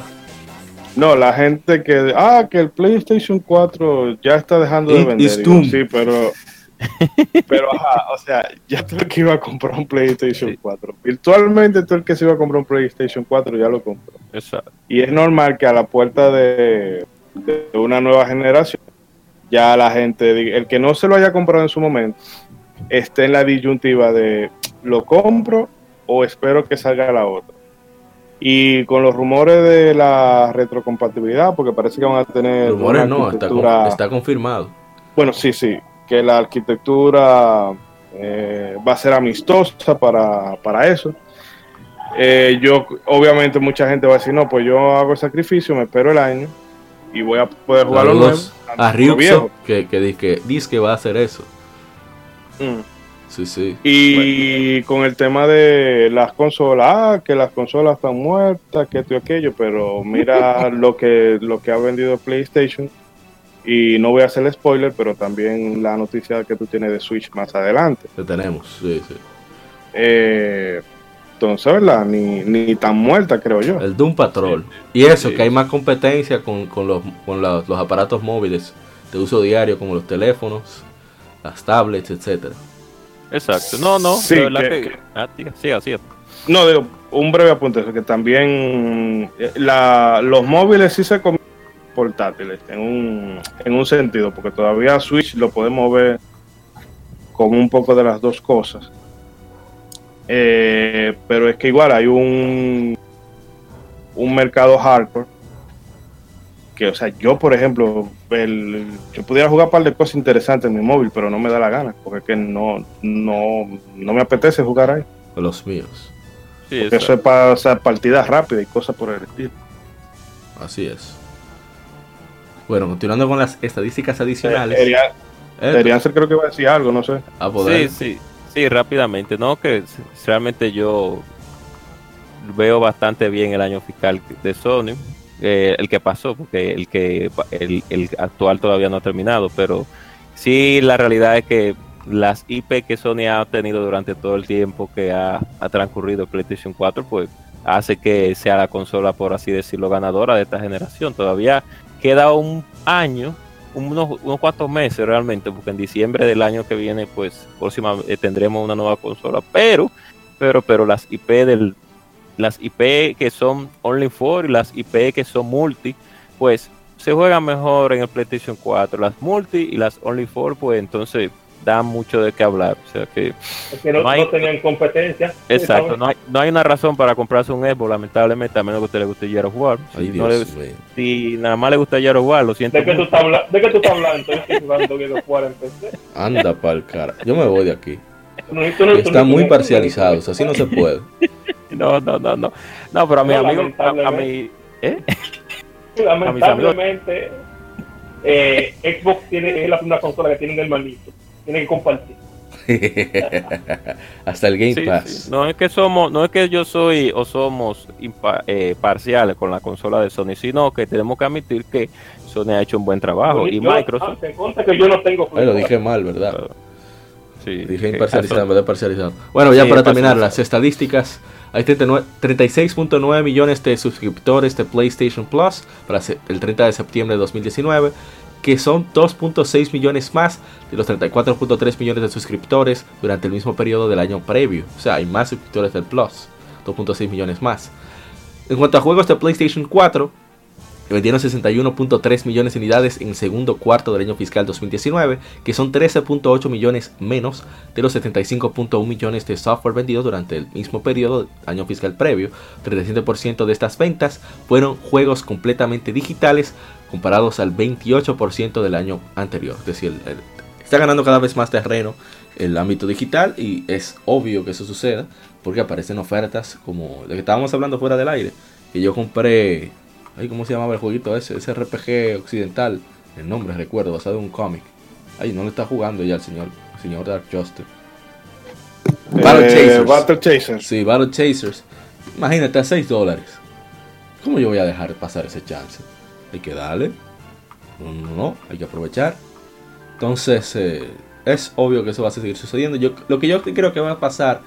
No, la gente que. Ah, que el PlayStation 4 ya está dejando de vender. Digo, sí, pero. Pero, ajá, o sea, ya tú el que iba a comprar un PlayStation 4. Virtualmente tú el que se iba a comprar un PlayStation 4 ya lo compró. Exacto. Y es normal que a la puerta de, de una nueva generación, ya la gente, diga- el que no se lo haya comprado en su momento, esté en la disyuntiva de lo compro o espero que salga la otra. Y con los rumores de la retrocompatibilidad, porque parece que van a tener Rumores una no, está, con- arquitectura- está confirmado. bueno, sí, sí, que la arquitectura eh, va a ser amistosa para, para eso. Eh, yo, obviamente, mucha gente va a decir, no, pues yo hago el sacrificio, me espero el año y voy a poder jugar lo nuevo. Saludos a. Ryuxo, que, que, dice que dice que va a hacer eso. Mm. Sí, sí. Y con el tema de las consolas, ah, que las consolas están muertas, que esto y aquello, pero mira lo que, lo que ha vendido PlayStation. Y no voy a hacer spoiler, pero también la noticia que tú tienes de Switch más adelante. Lo tenemos. Sí, sí. Eh, entonces, ¿verdad? Ni, ni tan muerta, creo yo. El Doom Patrol. Y eso, Sí. que hay más competencia con, con los, con los, los aparatos móviles de uso diario, como los teléfonos, las tablets, etcétera. Exacto. No, no. Sí, verdad que- que- Ah, siga, siga, siga. No, digo, un breve apunte, que también eh, la, los móviles sí se convierten en portátiles, en un, en un sentido, porque todavía Switch lo podemos ver como un poco de las dos cosas. Eh, pero es que igual hay un, un mercado hardcore que, o sea, yo por ejemplo, el, yo pudiera jugar un par de cosas interesantes en mi móvil, pero no me da la gana, porque es que no, no, no me apetece jugar ahí. Los míos. Sí, eso es para hacer partidas rápidas y cosas por el estilo. Así es. Bueno, continuando con las estadísticas adicionales. Debería, eh, debería ser, creo que iba a decir algo, no sé. a poder. Sí, sí, sí, rápidamente. No, que realmente yo veo bastante bien el año fiscal de Sony, eh, el que pasó, porque el que el, el actual todavía no ha terminado, pero sí la realidad es que las IP que Sony ha tenido durante todo el tiempo que ha, ha transcurrido PlayStation 4, pues hace que sea la consola, por así decirlo, ganadora de esta generación. Todavía queda un año unos, unos cuantos meses realmente, porque en diciembre del año que viene, pues próxima eh, tendremos una nueva consola, pero, pero, pero las IP del, las IP que son only for y las IP que son multi, pues se juegan mejor en el PlayStation 4. Las multi y las only for, pues entonces dan mucho de qué hablar. O sea que, Es que no, No hay- no tenían competencia. exacto, no hay, no hay una razón para comprarse un Xbox, lamentablemente, a menos que a usted le guste War. Ay, Si Dios le- si nada más le gusta of War, lo siento. ¿De qué, tú estás habla- ¿De qué tú estás hablando? Entonces, jugando en PC. Anda pa'l cara. Yo me voy de aquí. No- muy parcializados, así no se puede. No, no, no, no. No, pero a mi No, amigo, a, a lamentablemente. mi, ¿eh? Lamentablemente, eh, Xbox tiene, es la primera consola que tiene un hermanito. Tiene que compartir. Hasta el Game Sí, Pass. sí. No es que somos, no es que yo soy o somos impa- eh, parciales con la consola de Sony, sino que tenemos que admitir que Sony ha hecho un buen trabajo y Yo- Microsoft. ah, que yo no tengo Ay, lo dije mal, ¿verdad? sí, Dije que imparcializado, en a vez de parcializado. Bueno, ya Sí, para terminar, las estadísticas. Hay 39 36.9 millones de suscriptores de PlayStation Plus para el 30 de septiembre de 2019, que son 2.6 millones más de los 34.3 millones de suscriptores durante el mismo periodo del año previo. O sea, hay más suscriptores del Plus, 2.6 millones más. En cuanto a juegos de PlayStation 4, vendieron 61.3 millones de unidades en segundo cuarto del año fiscal 2019, que son 13.8 millones menos de los 75.1 millones de software vendidos durante el mismo periodo del año fiscal previo. 37% de estas ventas fueron juegos completamente digitales comparados al 28% del año anterior. Es decir, está ganando cada vez más terreno el ámbito digital y es obvio que eso suceda porque aparecen ofertas como de que estábamos hablando fuera del aire. Que yo compré, ay, ¿cómo se llamaba el jueguito ese? Ese RPG occidental, el nombre recuerdo, basado en un cómic. Ay, no le está jugando ya el señor, el señor Dark Justice. Battle Eh, Chasers. Battle Chasers. Sí, Battle Chasers. Imagínate, a 6 dólares. ¿Cómo yo voy a dejar pasar ese chance? Hay que darle. No, no, no, hay que aprovechar. Entonces, eh, es obvio que eso va a seguir sucediendo. Yo, lo que yo creo que va a pasar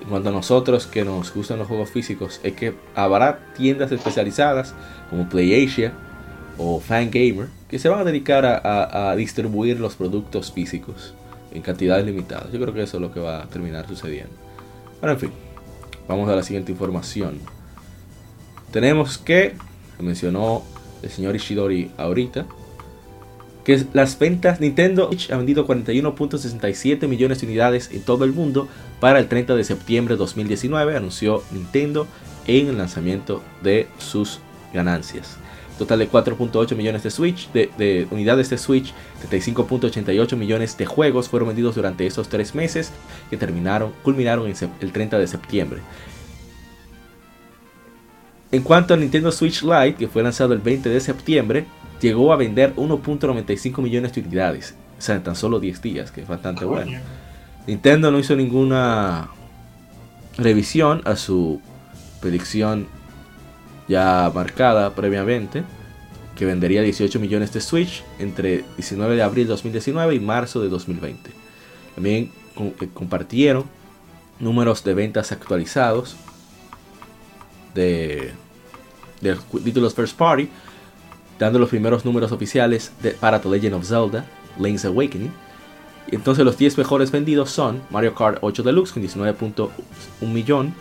en cuanto a nosotros que nos gustan los juegos físicos es que habrá tiendas especializadas como PlayAsia o Fangamer que se van a dedicar a, distribuir los productos físicos en cantidades limitadas. Yo creo que eso es lo que va a terminar sucediendo. Bueno, en fin, vamos a la siguiente información. Tenemos que, mencionó el señor Ishidori ahorita, que las ventas Nintendo Switch ha vendido 41.67 millones de unidades en todo el mundo para el 30 de septiembre de 2019, anunció Nintendo en el lanzamiento de sus ganancias. Total de 4.8 millones de Switch, de, de unidades de Switch, 35.88 millones de juegos fueron vendidos durante estos tres meses que terminaron, culminaron el 30 de septiembre. En cuanto al Nintendo Switch Lite, que fue lanzado el 20 de septiembre, llegó a vender 1.95 millones de unidades. O sea, en tan solo 10 días, que es bastante bueno. Coño. Nintendo no hizo ninguna revisión a su predicción ya marcada previamente, que vendería 18 millones de Switch entre 19 de abril de 2019 y marzo de 2020. También eh, compartieron números de ventas actualizados de, de títulos First Party, dando los primeros números oficiales de, para The Legend of Zelda, Link's Awakening. Entonces los 10 mejores vendidos son Mario Kart 8 Deluxe con 19.1 millón,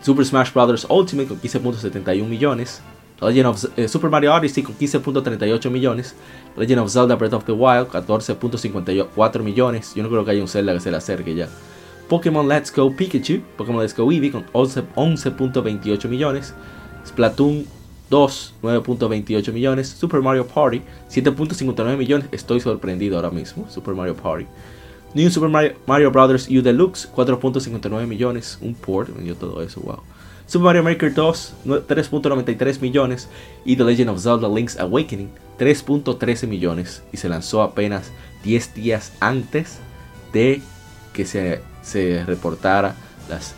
Super Smash Bros. Ultimate con 15.71 millones, Legend of eh, Super Mario Odyssey con 15.38 millones, Legend of Zelda Breath of the Wild 14.54 millones, yo no creo que haya un Zelda que se le acerque ya. Pokémon Let's Go Pikachu, Pokémon Let's Go Eevee con 11 11.28 millones, Splatoon 2 9.28 millones, Super Mario Party 7.59 millones, estoy sorprendido ahora mismo, Super Mario Party. New Super Mario, Mario Bros. U Deluxe 4.59 millones, un port, vendió todo eso, wow. Super Mario Maker 2 nue- 3.93 millones y The Legend of Zelda Link's Awakening 3.13 millones y se lanzó apenas 10 días antes de que se, se reportara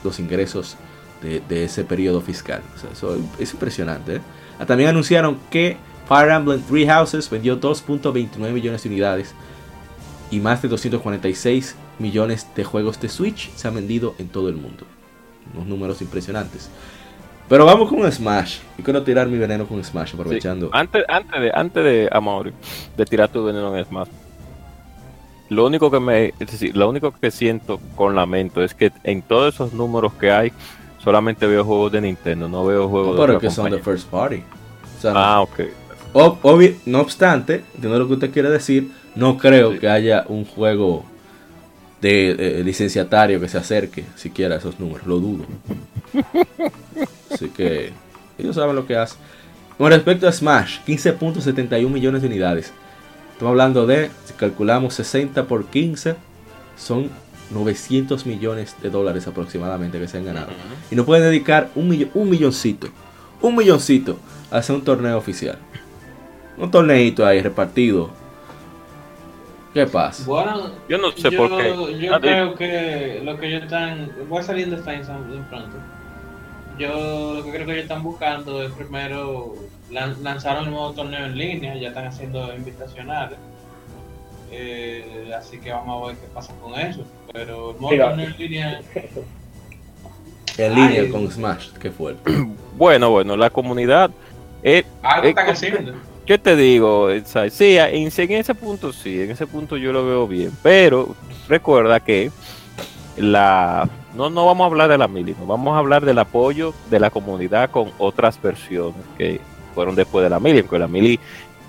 los ingresos de, de ese periodo fiscal. O sea, eso es impresionante. ¿eh? También anunciaron que Fire Emblem Three Houses vendió 2.29 millones de unidades y más de 246 millones de juegos de Switch se han vendido en todo el mundo. Unos números impresionantes. Pero vamos con Smash. Y quiero tirar mi veneno con Smash, aprovechando. Sí. Antes, antes de, antes de Amaury, de tirar tu veneno en Smash. Lo único que me, es decir, lo único que siento con lamento es que en todos esos números que hay, solamente veo juegos de Nintendo, no veo juegos de pero que son de first party. O sea, no- Ah, ok. Ob- obvi- no obstante, entiendo lo que usted quiere decir, no creo Sí. que haya un juego de eh, licenciatario que se acerque siquiera a esos números, lo dudo. Así que ellos saben lo que hacen. Con respecto a Smash, 15.71 millones de unidades. Estamos hablando de, si calculamos 60 por 15, son 900 millones de dólares aproximadamente que se han ganado. Y no pueden dedicar un, millo- un milloncito, un milloncito a hacer un torneo oficial. Un torneito ahí repartido. ¿Qué pasa? Bueno, Yo no sé yo, por qué. Yo creo que lo que ellos están. Voy a salir en defensa de pronto. Yo lo que creo que ellos están buscando es primero. lan- lanzaron el nuevo torneo en línea, ya están haciendo invitacionales. Eh, así que vamos a ver qué pasa con eso. Pero en línea. En línea Ay. con Smash, qué fuerte. Bueno, bueno, la comunidad. eh, Algo Eh, están con- haciendo. ¿Qué te digo? Sai? Sí, en, en ese punto sí, en ese punto yo lo veo bien. Pero recuerda que la no, no vamos a hablar de la mili, no, vamos a hablar del apoyo de la comunidad con otras versiones que fueron después de la mili, porque la mili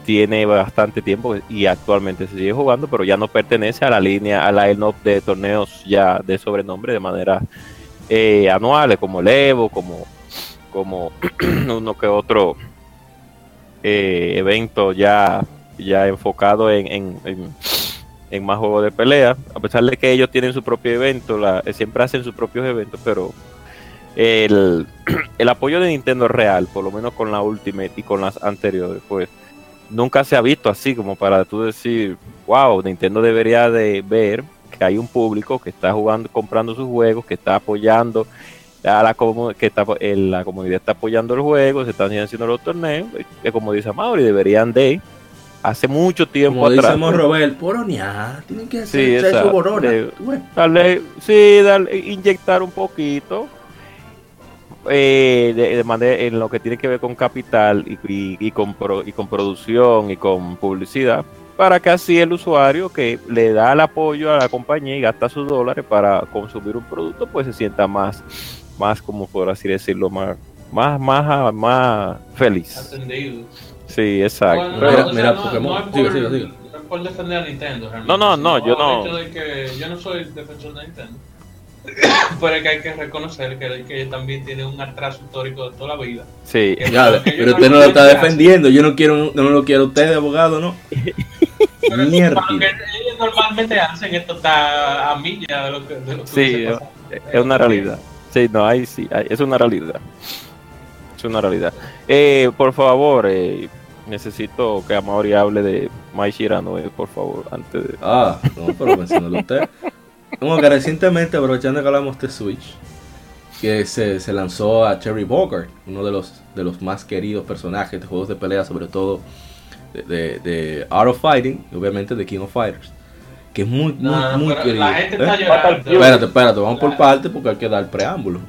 tiene bastante tiempo y actualmente se sigue jugando, pero ya no pertenece a la línea, a la line de torneos ya de sobrenombre de manera eh, anuales, como el Evo, como, como uno que otro eh, evento ya, ya enfocado en, en, en- más juegos de pelea, a pesar de que ellos tienen su propio evento, eh, siempre hacen sus propios eventos, pero el, el apoyo de Nintendo es real, por lo menos con la Ultimate y con las anteriores, pues nunca se ha visto así como para tú decir, wow, Nintendo debería de ver que hay un público que está jugando, comprando sus juegos, que está apoyando a la que está, la comunidad está apoyando el juego, se están haciendo los torneos, que como dice Mauri, deberían de hace mucho tiempo Como atrás. Robert, poronear, tienen que hacer Sí, echar su borona. De- sí, darle, inyectar un poquito eh, de, de manera en lo que tiene que ver con capital y, y- y con pro- y con producción y con publicidad para que así el usuario que le da el apoyo a la compañía y gasta sus dólares para consumir un producto pues se sienta más más como por así decirlo más más más más feliz Atendido. sí exacto Bueno, Mira, o sea, mira, no- Pokémon. no Sigue, sigue, sigue. por defender a Nintendo. realmente, No, no, no, yo no. hecho de que yo no soy defensor de Nintendo. Pero es que hay que reconocer que, que también tienen un atraso histórico de toda la vida. sí pero usted no lo está defendiendo. Yo no quiero, no lo quiero a usted de abogado, ¿no? pero Mierda. Lo que ellos normalmente hacen, esto está a milla de lo que, de lo que Sí. Es una realidad. Sí, no, ahí sí, ahí- es una realidad. Es una realidad. Eh, por favor, eh, necesito que Amaury hable de Mai Shirano, eh, por favor, antes de... Ah, no, pero mencionalo usted. Como que recientemente, aprovechando que hablamos de Switch, que se, se lanzó a Cherry Bogard, uno de los, de los más queridos personajes de juegos de pelea, sobre todo de, de, de Art of Fighting y obviamente de King of Fighters. Que es muy, muy, No, no, muy querido. la gente ¿eh? está llorando. Fury. Espérate, espérate, vamos por parte porque hay que dar preámbulo.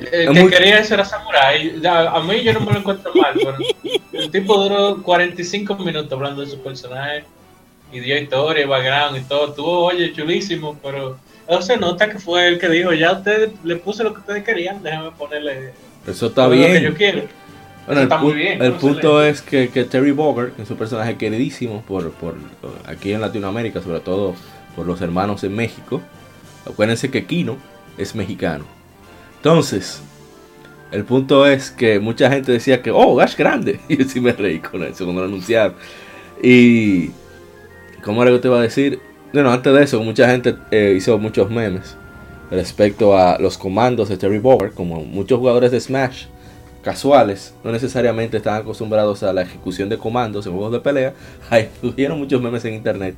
El Es que muy- quería eso era Samurai. Ya, a mí yo no me lo encuentro mal, pero el tipo duró 45 minutos hablando de su personaje y dio historia, background y todo. Estuvo, oye, chulísimo, pero no se nota que fue el que dijo, ya ustedes le puse lo que ustedes querían, déjame ponerle Eso está todo lo que yo bien. quiero. Bueno, el, está muy pu- bien, el punto es que, que Terry Bogard, que es un personaje queridísimo por, por aquí en Latinoamérica, sobre todo por los hermanos en México. Acuérdense que Kino es mexicano. Entonces, el punto es que mucha gente decía que, oh, Gash grande. Y yo sí me reí con eso cuando lo anunciaron. Y, ¿cómo era que te iba a decir? Bueno, antes de eso, mucha gente eh, hizo muchos memes respecto a los comandos de Terry Bogard, como muchos jugadores de Smash casuales, no necesariamente están acostumbrados a la ejecución de comandos en juegos de pelea. Hay hubieron muchos memes en internet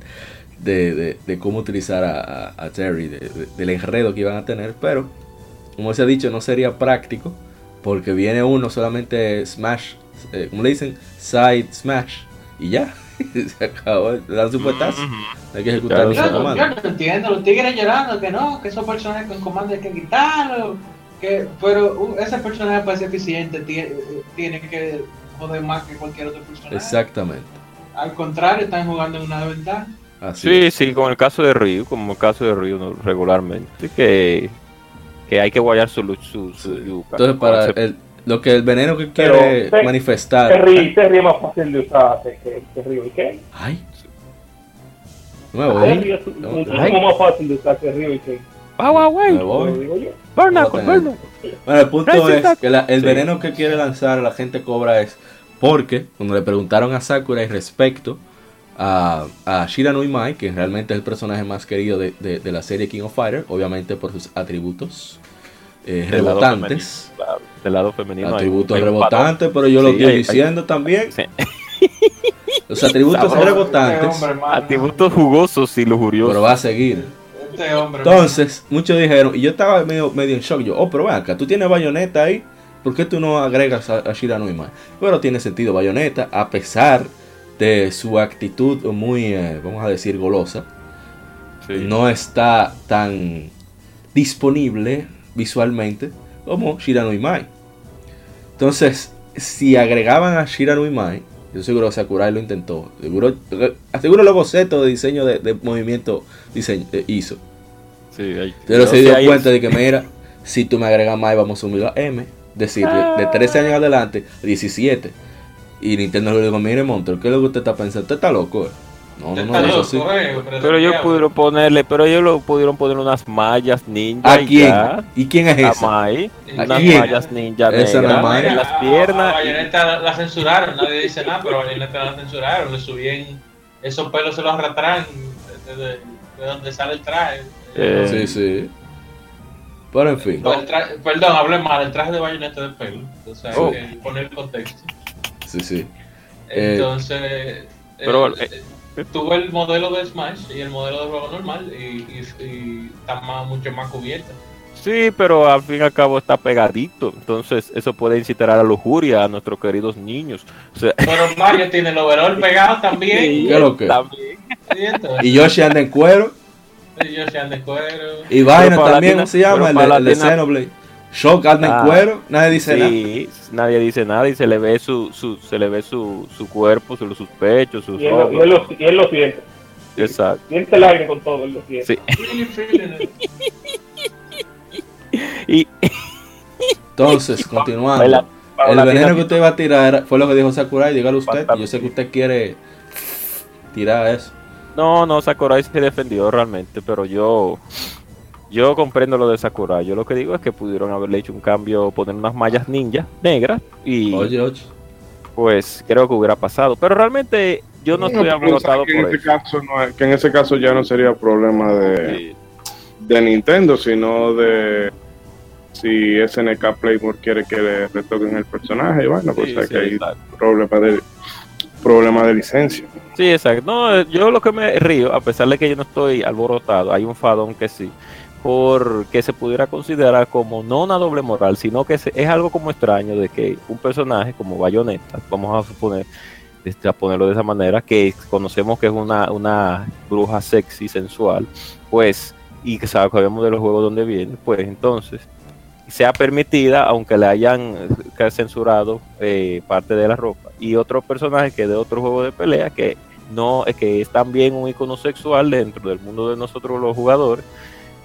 de, cómo utilizar a, Terry, de- de- del enredo que iban a tener, pero como se ha dicho, no sería práctico porque viene uno solamente Smash, eh, como le dicen, Side Smash y ya. Se acabó, dan su puestazo. Hay que ejecutar Claro. ese Yo, no- comando. yo no entiendo, los tigres llorando que no, que esos personajes con comando hay que quitarlos. Que, pero uh, ese personaje para ser eficiente tiene, tiene que joder más que cualquier otro personaje. Exactamente. Al contrario, están jugando en una desventaja. Así Sí, es. sí, como el caso de Ryu, como el caso de Ryu ¿no? regularmente, que, que hay que guayar su, su, su yuca. Entonces, para el, lo que el veneno que Pero, quiere manifestar. Terry, Terry es más fácil de usar que, que. ¿Y qué? Ay. Nuevo, ¿eh? es No, muchísimo ay. más fácil de usar que y digo yo. Barnacle, No, Barnacle. Bueno, el punto es que la- el Sí. veneno que quiere lanzar a la gente cobra es porque cuando le preguntaron a Sakurai respecto a, a Shiranui Mai, que realmente es el personaje más querido de, de- de la serie King of Fighter, obviamente por sus atributos eh, rebotantes. claro, Del lado femenino. hay un- Atributos hay rebotantes, pero yo lo estoy hay- hay- diciendo también. Sí. Los atributos Sabroso. rebotantes, Este hombre. Atributos jugosos y lujuriosos. pero va a seguir. Este hombre, Entonces, muchos dijeron, y yo estaba medio, medio en shock, yo, oh, pero acá, tú tienes bayoneta ahí, ¿por qué tú no agregas a, a Shira? Pero tiene sentido bayoneta, a pesar de su actitud muy, eh, vamos a decir, golosa, Sí. no está tan disponible visualmente como Shira no Imai. Entonces, si agregaban a Shira no Imai, yo seguro que Sakurai lo intentó. Seguro, seguro los bocetos de diseño de, de movimiento diseño, eh, hizo. Sí, ahí- Pero se dio cuenta de que, mira, si tú me agregas más, vamos a subirlo a M. Decir, de, de 13 años adelante, 17. Y Nintendo le dijo, mire, Monter, ¿qué es lo que usted está pensando? Usted está loco, eh. No, no, no, Está eso sí. eh, Pero ellos pudieron ponerle, pero ellos lo pudieron poner unas mallas ninja ¿A y quién? ya. ¿Y quién es A esa? Mai, ¿A unas quién? mallas ninja Esa no es negras Mai. en las A- a piernas. y- Bayonetta la, la censuraron, nadie dice nada, pero a Bayonetta la censuraron, le subían esos pelos se los arrastran de, de- de donde sale el traje. Eh, Sí, sí. Pero en fin. No, traje- perdón, hablé mal, el traje de Bayonetta de pelo. O sea, Oh. que poner el contexto. Sí, sí. Eh, Entonces, pero, eh, tuve el modelo de Smash y el modelo de juego normal y, y, y está más, mucho más cubierta. Sí, pero al fin y al cabo está pegadito. Entonces, eso puede incitar a la lujuria a nuestros queridos niños. O sea, Pero Mario tiene el overall pegado también. ¿Qué es lo que? también. Sí, Y Yoshi anda en cuero. y Yoshi anda de cuero. Y Vaina también, ¿cómo se llama? El, el de Xenoblade. Shock anda en Ah, cuero. Nadie dice nada. Sí, nadie dice nada y se le ve su, su se le ve su, su cuerpo, su- sus pechos, sus Y él, y ojos. lo, y él lo siente. Exacto. Siente el aire con todo, él lo siente. Sí. Y Entonces, continuando. Baila- El veneno que usted va a tirar era- fue lo que dijo Sakurai. Dígalo usted. Yo sé que usted quiere tirar eso. No, no, Sakurai se defendió realmente, pero yo yo comprendo lo de Sakurai. Yo lo que digo es que pudieron haberle hecho un cambio, poner unas mallas ninja negras y Oye, oye. pues creo que hubiera pasado. Pero realmente yo no estoy en por eso. caso no es- que en ese caso ya no sería problema de, Sí. de Nintendo, sino de si SNK Playmore quiere que le retoquen el personaje. Y bueno, pues Sí, hay sí, que hay exacto. problema de problema de licencia. Sí, exacto. No, yo lo que me río, a pesar de que yo no estoy alborotado, hay un fadón que sí, porque se pudiera considerar como no una doble moral, sino que es algo como extraño de que un personaje como Bayonetta, vamos a suponer, este, a ponerlo de esa manera, que conocemos que es una, una bruja sexy, sensual, pues, y que sabemos de los juegos donde viene, pues entonces sea permitida, aunque le hayan eh, censurado eh, parte de la ropa. Y otro personaje que de otro juego de pelea que no es que es también un icono sexual dentro del mundo de nosotros los jugadores,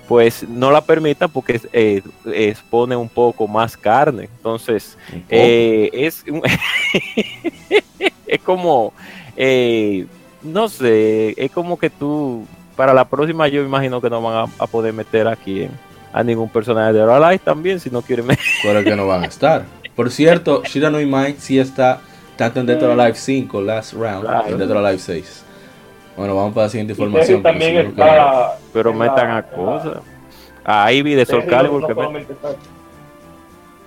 pues no la permita porque eh, expone un poco más carne. Entonces, eh, es, un- es como, eh, no sé, es como que tú, para la próxima yo imagino que no van a, a poder meter aquí a ningún personaje de Alive también, si no quieren meter. Pero que no van a estar. Por cierto, Shira no Imai sí está tanto en Dead or Alive 5, Last Round, Claro. y en Dead or Alive 6. Bueno, vamos para la siguiente información. también está. Pero en metan la- a cosas. A Ivy de Terry Calibur no que está-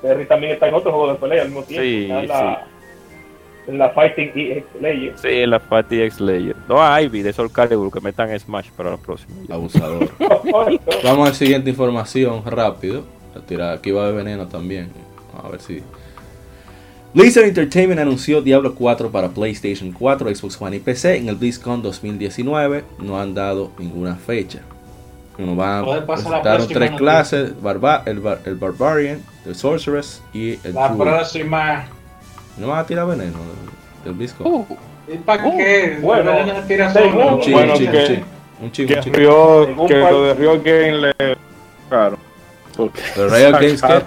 Terry también está en otro juego de pelea al mismo tiempo. Sí, está en, la, en la Fighting EX Legends. Sí, la Fatty X Layer. No, a Ivy de Soul Calibur que metan Smash para la próxima. Abusador. Vamos a la siguiente información rápido. A tirar- Aquí va a haber veneno también. A ver si. Blizzard Entertainment anunció Diablo 4 para PlayStation 4, Xbox One y PC en el BlizzCon 2019. No han dado ninguna fecha. Bueno, van a presentar tres clases: barba- el, bar- el Barbarian, el Sorceress y el La Druid. próxima. No van a tirar veneno del, BlizzCon. Uh, ¿Y para qué? bueno, Bueno, no tira según- solo. un chin, bueno, un chin, que- un chin. Un chin, Que, un chin. Rio- que lo de Rio Game le claro. Porque Pero Riot Games, ¿qué?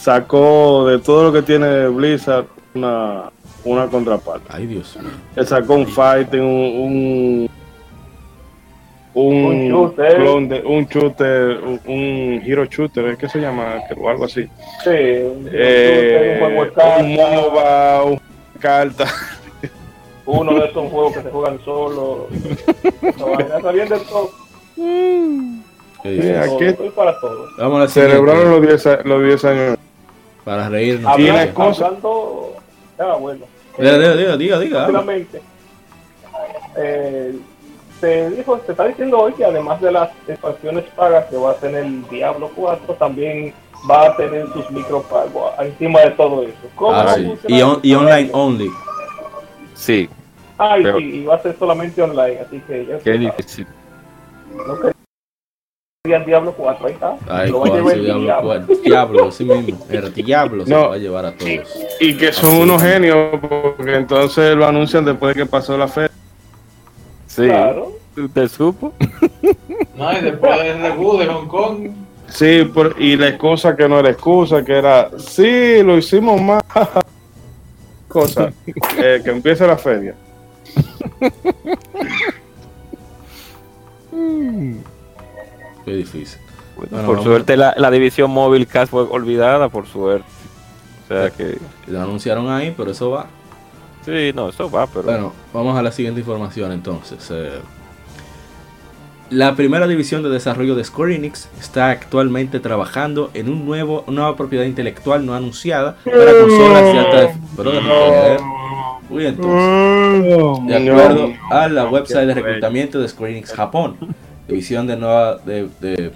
Sacó de todo lo que tiene Blizzard una, una contraparte. Ay, Dios mío. Él sacó un fighting, un. Un, Un shooter. clon de- un shooter, un, un hero shooter, ¿eh? ¿qué se llama? O algo así. Sí, un, Eh, un juego de un cartas, MOBA, un carta. uno de estos juegos que se juegan solo. Está bien de todo. ¿Qué Sí, dices? aquí Estoy para todo. Vamos a la celebraron los 10 a- los 10 años. Para reírnos. Y la Hablando, ah, bueno, Diga, diga, diga, diga. Eh, se dijo, se está diciendo hoy que además de las expansiones pagas que va a tener el Diablo 4, también va a tener sus micropagos encima de todo eso. ¿Cómo Ah, sí. Y, on- y online only. Sí, Ay, pero- sí, y va a ser solamente online, así que ya qué difícil. sabe. Diablo 4, ahí está. Ay, Lo va a cuál, llevar sí, el diablo, Diablo. cuál. diablo, así mismo. El diablo se No. lo va a llevar a todos. Y que son Así. unos genios porque entonces lo anuncian después de que pasó la feria. Sí, Claro. ¿usted supo? No, y después del reboot de Hong Kong. Sí, por- y la excusa que no era excusa, que era, sí, lo hicimos más. Cosa, eh, que empiece la feria. Qué difícil. Bueno, Bueno, por vamos. suerte la, la división móvil cast fue olvidada, por suerte. O sea que, Lo anunciaron ahí, pero eso va. sí, no, eso va, pero... Bueno, vamos a la siguiente información entonces. Eh, la primera división de desarrollo de Square Enix está actualmente trabajando en un nuevo, una nueva propiedad intelectual no anunciada para consolas de alta. Uy, entonces. De acuerdo a la website de reclutamiento de Square Enix Japón, división de nueva de, de-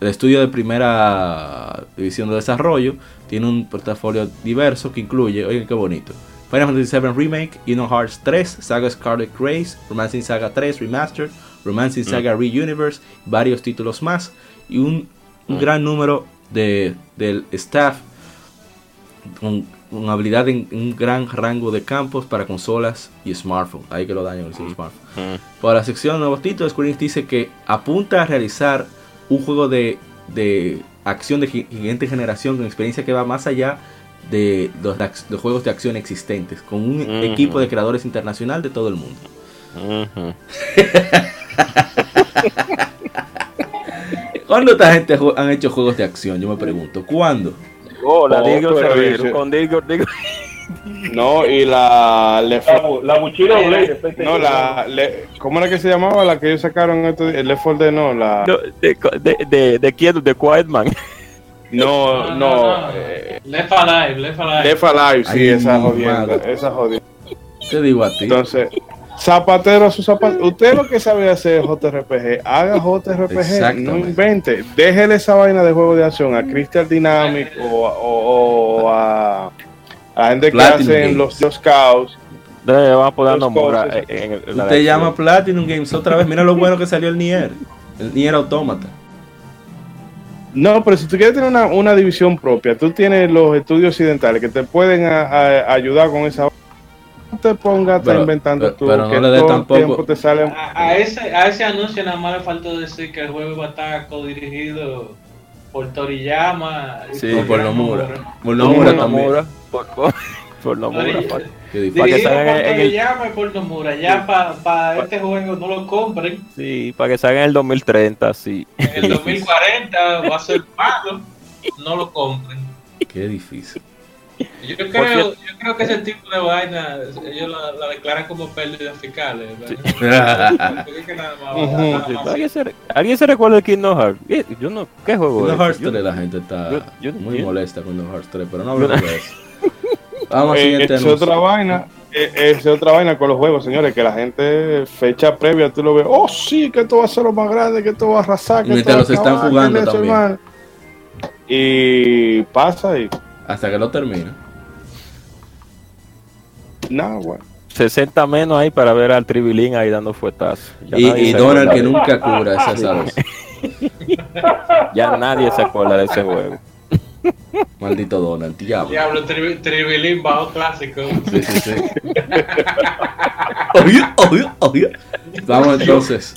el estudio de primera división de desarrollo tiene un portafolio diverso que incluye, oigan qué bonito, Final Fantasy VII Remake, Kingdom Hearts 3, Saga Scarlet Grace, Romancing Saga 3 Remastered, Romancing Saga Reuniverse, varios títulos más y un, un gran número de, del staff con, con habilidad en un gran rango de campos para consolas y smartphones. Ahí que lo dañan el smartphone. Mm. Para la sección de nuevos títulos, Square Enix dice que apunta a realizar un juego de, de acción de siguiente generación con experiencia que va más allá de los, juegos de acción existentes, con un Ujú. equipo de creadores internacional de todo el mundo. Ujú. ¿Cuándo esta gente han hecho juegos de acción? Yo me pregunto. ¿Cuándo? Oh, Diego pero Cervero, con Diego, Diego. No, y la... Left La, 4 bu- la de PlayStation. no, la... le- ¿Cómo era que se llamaba la que ellos sacaron? Esto, el Left 4 Dead, no, la... No, de, de, de, de quién, de Quiet Man. No, no, eh, Left Alive, Left Alive. Left Alive, sí, Ay, esa jodienda, madre. esa jodienda. Te digo a ti. Entonces, zapatero a su zapato. Usted lo que sabe hacer es JRPG, haga JRPG, no invente. Déjele esa vaina de juego de acción a Crystal Dynamics o, a- o- o a, a gente que Games. los, los Scouts. Le vamos a en la Usted llama. Platinum Games otra vez. Mira lo bueno que salió el Nier. El Nier Automata. No, pero si tú quieres tener una, una división propia, tú tienes los estudios occidentales que te pueden a- a- ayudar con esa. No te pongas Pero- inventando pero- tú, pero no que le todo el tiempo te salen. A, a ese, a ese anuncio nada más le faltó decir que el juego va a estar codirigido por Toriyama. Sí, O por Nomura. Por No, Nomura por también. Nomura, Por, por, por Nomura. Pa- difícil. Para que Dirigido salgan por en el- Toriyama y por Nomura. Ya para este juego no lo compren. Sí, para que salga en el 2030, sí. En el 2040 va a ser malo. No lo compren. Qué difícil. Yo creo, cierto- yo creo que ese tipo de vaina ellos la, la declaran como pérdidas fiscales. ¿verdad? Porque es que nada más- Ujú, nada Sí, más- ¿Alguien, se, ¿Alguien se recuerda de Kingdom Hearts? Yo no, ¿Qué juego Kingdom? Hearts Yo- 3 la gente está yo- yo no muy molesta con Kingdom Hearts 3, pero no hablamos de eso. Vamos al Eh, siguiente es otra vaina. eh, Es otra vaina con los juegos, señores, que la gente fecha previa, tú lo ves, oh sí, que esto va a ser lo más grande, que esto va a arrasar, que Mientras esto va a los están jugando también. Y pasa y Hasta que lo termine. nada, bueno. 60 menos ahí para ver al Tribilín ahí dando fuetazos. Y, y Donald que nunca cura esa salud. Ya nadie se acuerda de ese juego. Maldito Donald, diablo. Diablo, tri- Tribilín bajo clásico. Sí, sí, sí. Oye, oye, oye. Vamos entonces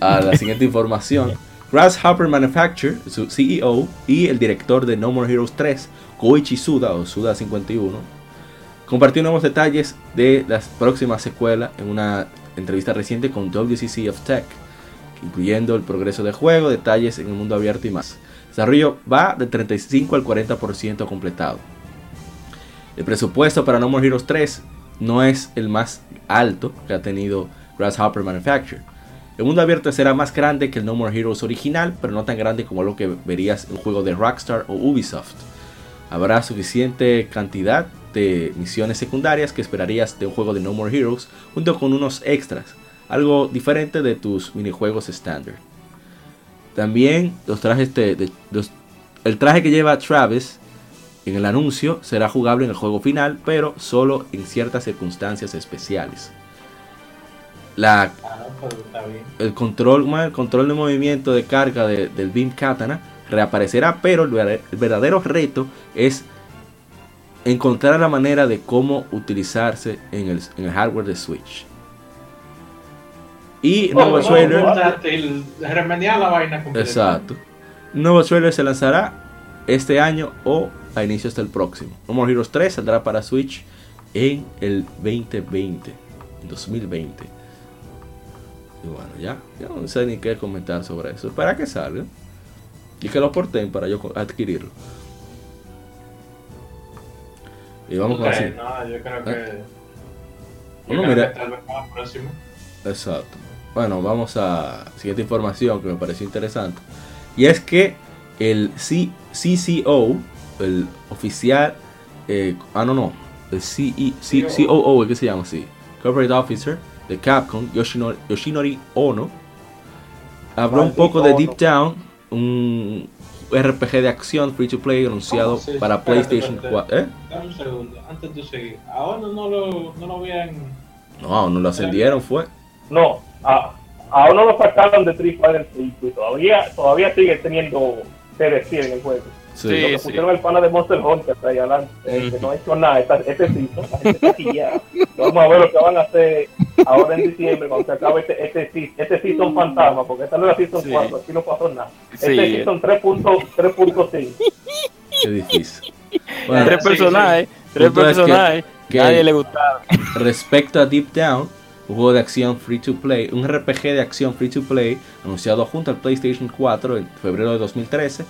a la siguiente información. Grasshopper Manufacture, su CEO y el director de No More Heroes 3, Koichi Suda o Suda 51, compartió nuevos detalles de la próxima secuela en una entrevista reciente con WCC of Tech, incluyendo el progreso del juego, detalles en el mundo abierto y más. El desarrollo va del 35 al 40% completado. El presupuesto para No More Heroes 3 no es el más alto que ha tenido Grasshopper Manufacture. El mundo abierto será más grande que el No More Heroes original, pero no tan grande como lo que verías en un juego de Rockstar o Ubisoft. Habrá suficiente cantidad de misiones secundarias que esperarías de un juego de No More Heroes, junto con unos extras, algo diferente de tus minijuegos estándar. También los trajes de, el traje que lleva Travis en el anuncio será jugable en el juego final, pero solo en ciertas circunstancias especiales. La, ah, pues, el, control, el control de movimiento de carga del Beam Katana reaparecerá, pero el, verdadero reto es encontrar la manera de cómo utilizarse en el, hardware de Switch. Y oh, nuevo trailer. la vaina Exacto. Nuevo trailer se lanzará este año o a inicios del próximo. No More Heroes 3 saldrá para Switch en el 2020, en 2020. Y bueno, ya, ya no sé ni qué comentar sobre eso. Para que salga y que lo porten para yo adquirirlo. Y vamos con así. No, yo creo que. ¿Eh? bueno, mira. Exacto. Bueno, vamos a siguiente información que me pareció interesante. Y es que el C CCO, el oficial, eh, ah no no, el CE, C COO, ¿qué se llama así? Corporate Officer de Capcom, Yoshinori, Yoshinori Ono, habló un poco de Deep Down, un RPG de acción free to play anunciado para PlayStation 4. ¿Eh? Dame un segundo, antes de seguir. Ahora no lo, no lo habían. No, no lo ascendieron, fue. No, a, aún no lo sacaron de Street Fighter 5 todavía, todavía sigue teniendo TDC en el juego. Sí, lo que pusieron el pana de Monster Hunter ahí adelante, que no ha hecho nada, este sitio, la gente está aquí ya. Vamos a ver lo que van a hacer ahora en diciembre cuando se acabe este, este, este season fantasma, porque esta no es la season 4, aquí no pasó nada. Este season 3.5. Qué difícil. Bueno, tres personajes, tres personajes, que, nadie le gustaba. Respecto a Deep Down, un juego de acción free to play, un RPG de acción free to play anunciado junto al PlayStation 4 en febrero de 2013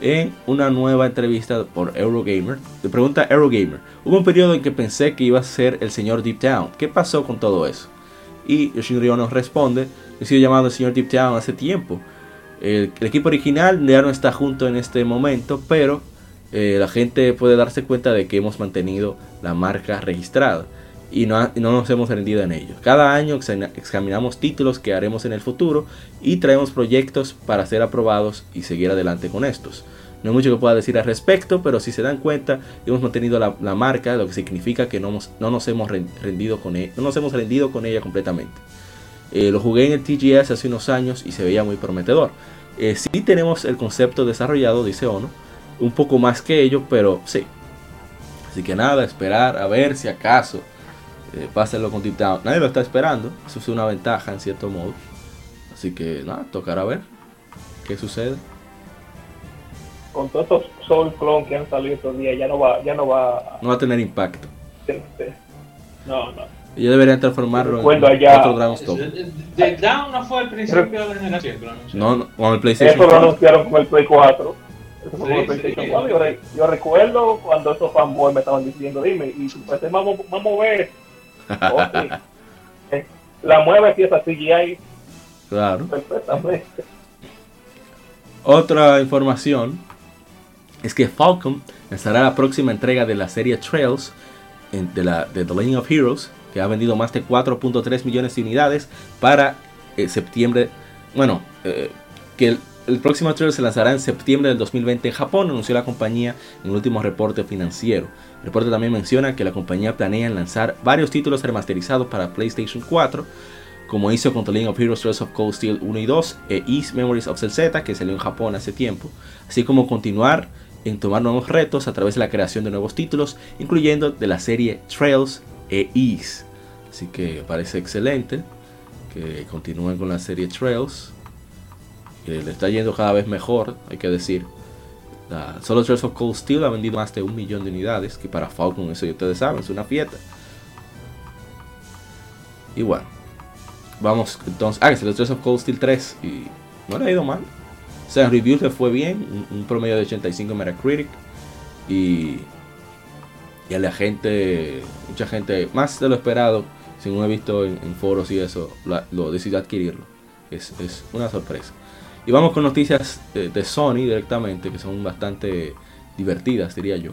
en una nueva entrevista por Eurogamer. Le pregunta Eurogamer, hubo un periodo en que pensé que iba a ser el señor Deep Down. ¿Qué pasó con todo eso? Y Yoshinori nos responde, he sido llamado el señor Deep Down hace tiempo. El, equipo original ya no está junto en este momento, pero eh, la gente puede darse cuenta de que hemos mantenido la marca registrada y no, nos hemos rendido en ello. Cada año examinamos títulos que haremos en el futuro y traemos proyectos para ser aprobados y seguir adelante con estos. No hay mucho que pueda decir al respecto, pero si se dan cuenta, hemos mantenido la, marca, lo que significa que no, no nos hemos rendido con ella, no nos hemos rendido con ella completamente. Eh, lo jugué en el TGS hace unos años y se veía muy prometedor. Eh, sí tenemos el concepto desarrollado, dice Ono, un poco más que ello, pero sí. Así que nada, esperar a ver si acaso eh, pásenlo con Deep Down. Nadie lo está esperando. Eso es una ventaja en cierto modo. Así que nada, tocará ver qué sucede. Con todos estos Soul Clone que han salido estos días, ya no va, ya no va. No va a tener impacto. No, no. Yo debería transformarlo en allá, otro Dragon's Top. Deep Down no fue el principio de la generación No, no, con el PlayStation Eso lo anunciaron con el Play 4. Eso fue con el PlayStation 4. Yo, recuerdo cuando esos fanboys me estaban diciendo, dime, y pues vamos, vamos a ver la mueve pieza CGI. Claro. Otra información es que Falcon estará la próxima entrega de la serie Trails de, la, de The Legend of Heroes, que ha vendido más de 4.3 millones de unidades para eh, septiembre. Bueno, eh, que el, próximo trailer se lanzará en septiembre del 2020 en Japón, anunció la compañía en el último reporte financiero. El reporte también menciona que la compañía planea lanzar varios títulos remasterizados para PlayStation 4, como hizo con The of Heroes Trails of Cold Steel 1 y 2 e East Memories of Z, que salió en Japón hace tiempo, así como continuar en tomar nuevos retos a través de la creación de nuevos títulos, incluyendo de la serie Trails e East. Así que parece excelente que continúen con la serie Trails que le está yendo cada vez mejor, hay que decir. solo Trails of Cold Steel ha vendido más de un millón de unidades, que para Falcon, eso ya ustedes saben, es una fiesta. Y bueno, vamos entonces. Ah, es el Trails of Cold Steel 3 y no le ha ido mal. O sea, en reviews le fue bien, un, promedio de 85 Metacritic. Y, y a la gente, mucha gente, más de lo esperado, según he visto en, foros y eso, lo, decidió adquirirlo. Es, es una sorpresa. Y vamos con noticias de, Sony directamente, que son bastante divertidas, diría yo.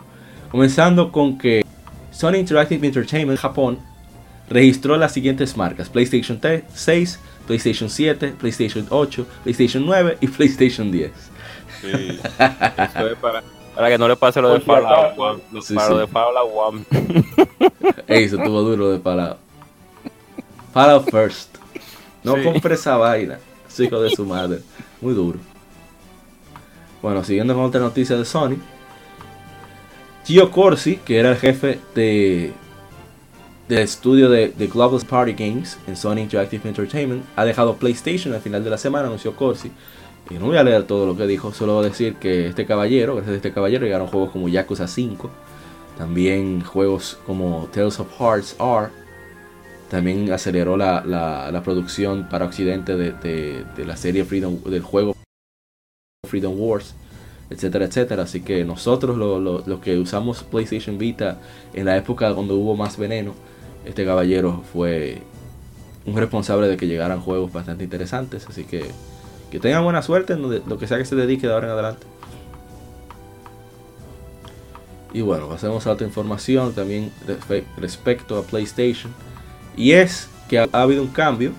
Comenzando con que Sony Interactive Entertainment Japón registró las siguientes marcas: PlayStation 6, PlayStation 7, PlayStation 8, PlayStation 9 y PlayStation 10. Sí. Eso es para, para que no le pase lo de Fallout. One. Lo- Sí, para sí. lo de Fallout One. Ey, eso estuvo duro de Fallout. Fallout First. No Sí. compre esa vaina. Hijo de su madre. Muy duro. Bueno, siguiendo con otra noticia de Sony. Gio Corsi, que era el jefe de del estudio de, Global Party Games en Sony Interactive Entertainment, ha dejado PlayStation al final de la semana, anunció Corsi. Y no voy a leer todo lo que dijo, solo voy a decir que este caballero, gracias a este caballero, llegaron juegos como Yakuza 5, también juegos como Tales of Hearts R. También aceleró la, la- la producción para Occidente de, de- la serie Freedom, del juego Freedom Wars, etcétera, etcétera. Así que nosotros, lo- lo- los que usamos PlayStation Vita en la época cuando hubo más veneno, este caballero fue un responsable de que llegaran juegos bastante interesantes. Así que que tengan buena suerte en lo, lo que sea que se dedique de ahora en adelante. Y bueno, pasemos a otra información también respe- respecto a PlayStation. Y es que ha, ha habido un cambio.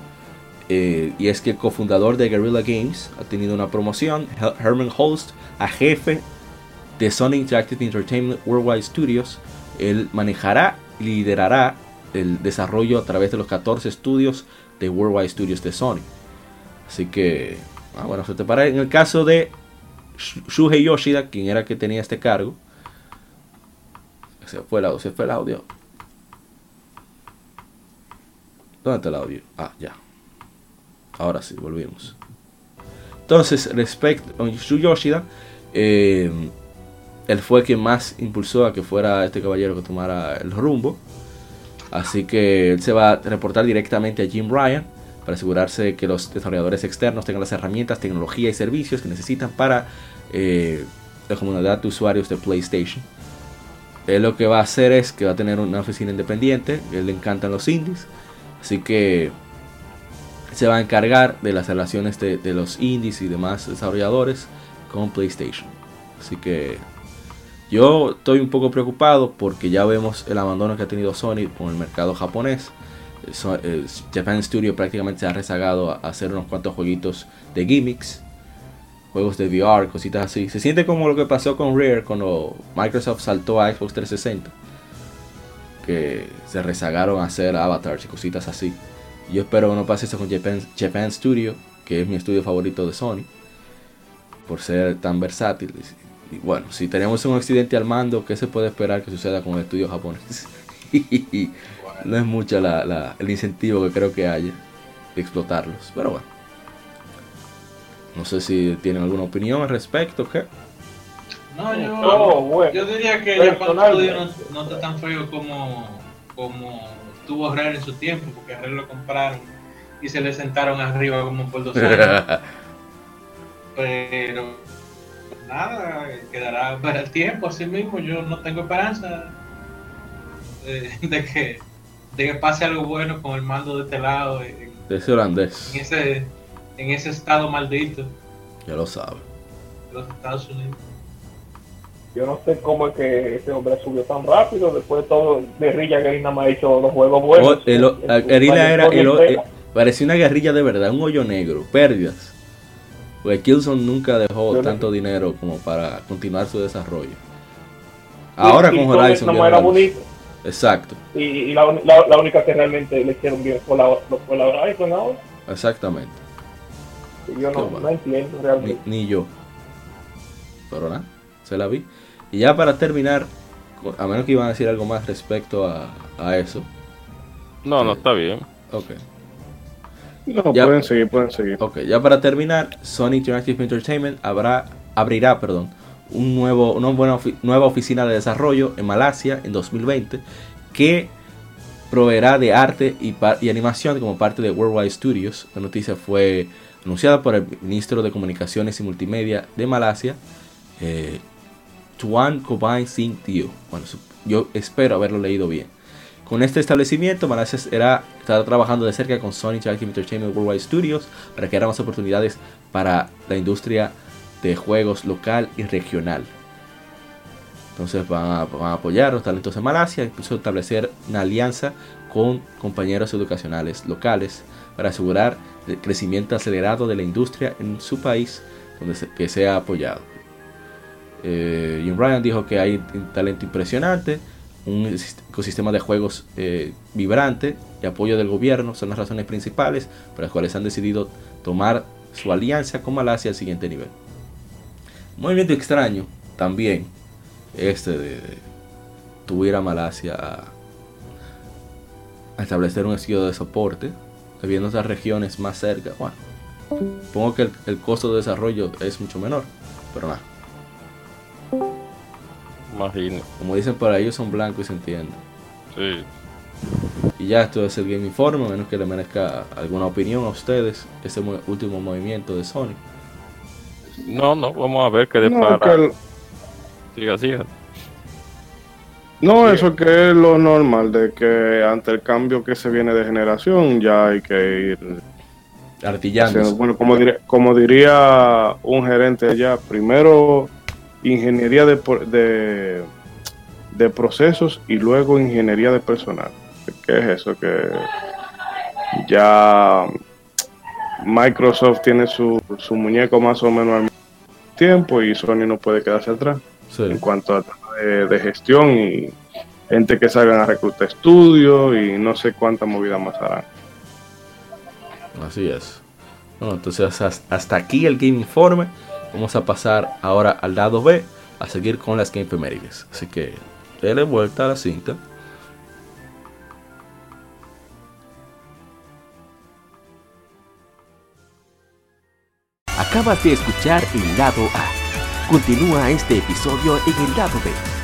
eh, y es que el cofundador de Guerrilla Games ha tenido una promoción. Her- Herman Holst a jefe de Sony Interactive Entertainment Worldwide Studios. Él manejará y liderará el desarrollo a través de los 14 estudios de Worldwide Studios de Sony. Así que, ah, bueno, se te para. En el caso de Shu- Shuhei Yoshida, quien era que tenía este cargo, se fue el audio, se fue el audio. ¿Dónde está el audio? Ah, ya. Ahora sí, volvimos. Entonces, respecto a Yoshida, eh, él fue quien más impulsó a que fuera este caballero que tomara el rumbo. Así que él se va a reportar directamente a Jim Ryan para asegurarse de que los desarrolladores externos tengan las herramientas, tecnología y servicios que necesitan para eh, la comunidad de usuarios de PlayStation. Él lo que va a hacer es que va a tener una oficina independiente, él le encantan los indies, así que se va a encargar de las relaciones de, los indies y demás desarrolladores con PlayStation. Así que yo estoy un poco preocupado porque ya vemos el abandono que ha tenido Sony con el mercado japonés. Eh, eh, Japan Studio prácticamente se ha rezagado a hacer unos cuantos jueguitos de gimmicks, juegos de VR, cositas así. Se siente como lo que pasó con Rare cuando Microsoft saltó a Xbox 360, que se rezagaron a hacer avatars y cositas así. Yo espero que no pase eso con Japan, Studio, que es mi estudio favorito de Sony, por ser tan versátil. Y bueno, si tenemos un accidente al mando, ¿qué se puede esperar que suceda con el estudio japonés? no es mucho la- el incentivo que creo que haya de explotarlos, pero bueno. No sé si tienen alguna opinión al respecto, ¿qué? No, yo, No, bueno. yo diría que Personalmente. Studio no, no está tan feo como, como tuvo Rare en su tiempo, porque Rare lo compraron y se le sentaron arriba como por dos años. Pero nada, quedará para el tiempo así mismo. Yo no tengo esperanza de, de que, de que pase algo bueno con el mando de este lado en, de ese holandés, en ese, en ese estado maldito ya lo sabe. de los Estados Unidos. Yo no sé cómo es que ese hombre subió tan rápido. Después de todo, Guerrilla que nada más ha hecho los juegos buenos. O- el, o- En- la en su guerrilla era, parecía una guerrilla de verdad, un hoyo negro, pérdidas. Pues Killzone nunca dejó Yo no- tanto dinero como para continuar su desarrollo. Ahora con Horizon. era bonito. Exacto, Y, y la, uni- la, la única que realmente le hicieron bien fue la, fue la Horizon ahora. exactamente. Y yo no, entiendo Ni, realmente. ni yo. Pero nada, se la vi. Y ya para terminar, a menos que iban a decir algo más respecto a, a eso. No, no está bien. Ok. No, Ya. pueden seguir, pueden seguir. Ok, ya para terminar, Sony Interactive Entertainment habrá, abrirá perdón, un nuevo, una buena ofi- nueva oficina de desarrollo en Malasia en 2020 que proveerá de arte y, y animación como parte de Worldwide Studios. La noticia fue anunciada por el ministro de Comunicaciones y Multimedia de Malasia, eh, Tuan Kobay Singh Teo. Bueno, yo espero haberlo leído bien. Con este establecimiento, Malasia será, estará trabajando de cerca con Sony Interactive Entertainment Worldwide Studios para crear más oportunidades para la industria de juegos local y regional. Entonces van a, van a apoyar los talentos de Malasia, incluso establecer una alianza con compañeros educacionales locales para asegurar el crecimiento acelerado de la industria en su país donde se, que sea apoyado. Eh, Jim Ryan dijo que hay un talento impresionante, un ecosistema de juegos eh, vibrante y apoyo del gobierno son las razones principales por las cuales han decidido tomar su alianza con Malasia al siguiente nivel. Movimiento extraño también este de, tuviera a Malasia a, establecer un estudio de soporte, habiendo otras regiones más cerca. Bueno, supongo que el, el costo de desarrollo es mucho menor, pero nada. Imagino. Como dicen para ellos son blancos y se entiende. Sí. Y ya esto es el Game Informe, a menos que le merezca alguna opinión a ustedes, ese mo- último movimiento de Sony. No, no, vamos a ver qué No, depara. que el- Siga, siga. no, eso que es lo normal, de que ante el cambio que se viene de generación ya hay que ir Artillándose. haciendo- bueno, como diría, como diría un gerente allá, primero ingeniería de, de, de procesos y luego ingeniería de personal. ¿Qué es eso? Que ya Microsoft tiene su, su muñeco más o menos al mismo tiempo y Sony no puede quedarse atrás Sí. en cuanto a de, de gestión y gente que salgan a reclutar estudios y no sé cuánta movida más harán. Así es. Bueno, entonces has- hasta aquí el Game Informe. Vamos a pasar ahora al lado B a seguir con las Game Efemérides. Así que dele vuelta a la cinta. Acabas de escuchar el lado A. Continúa este episodio en el lado B.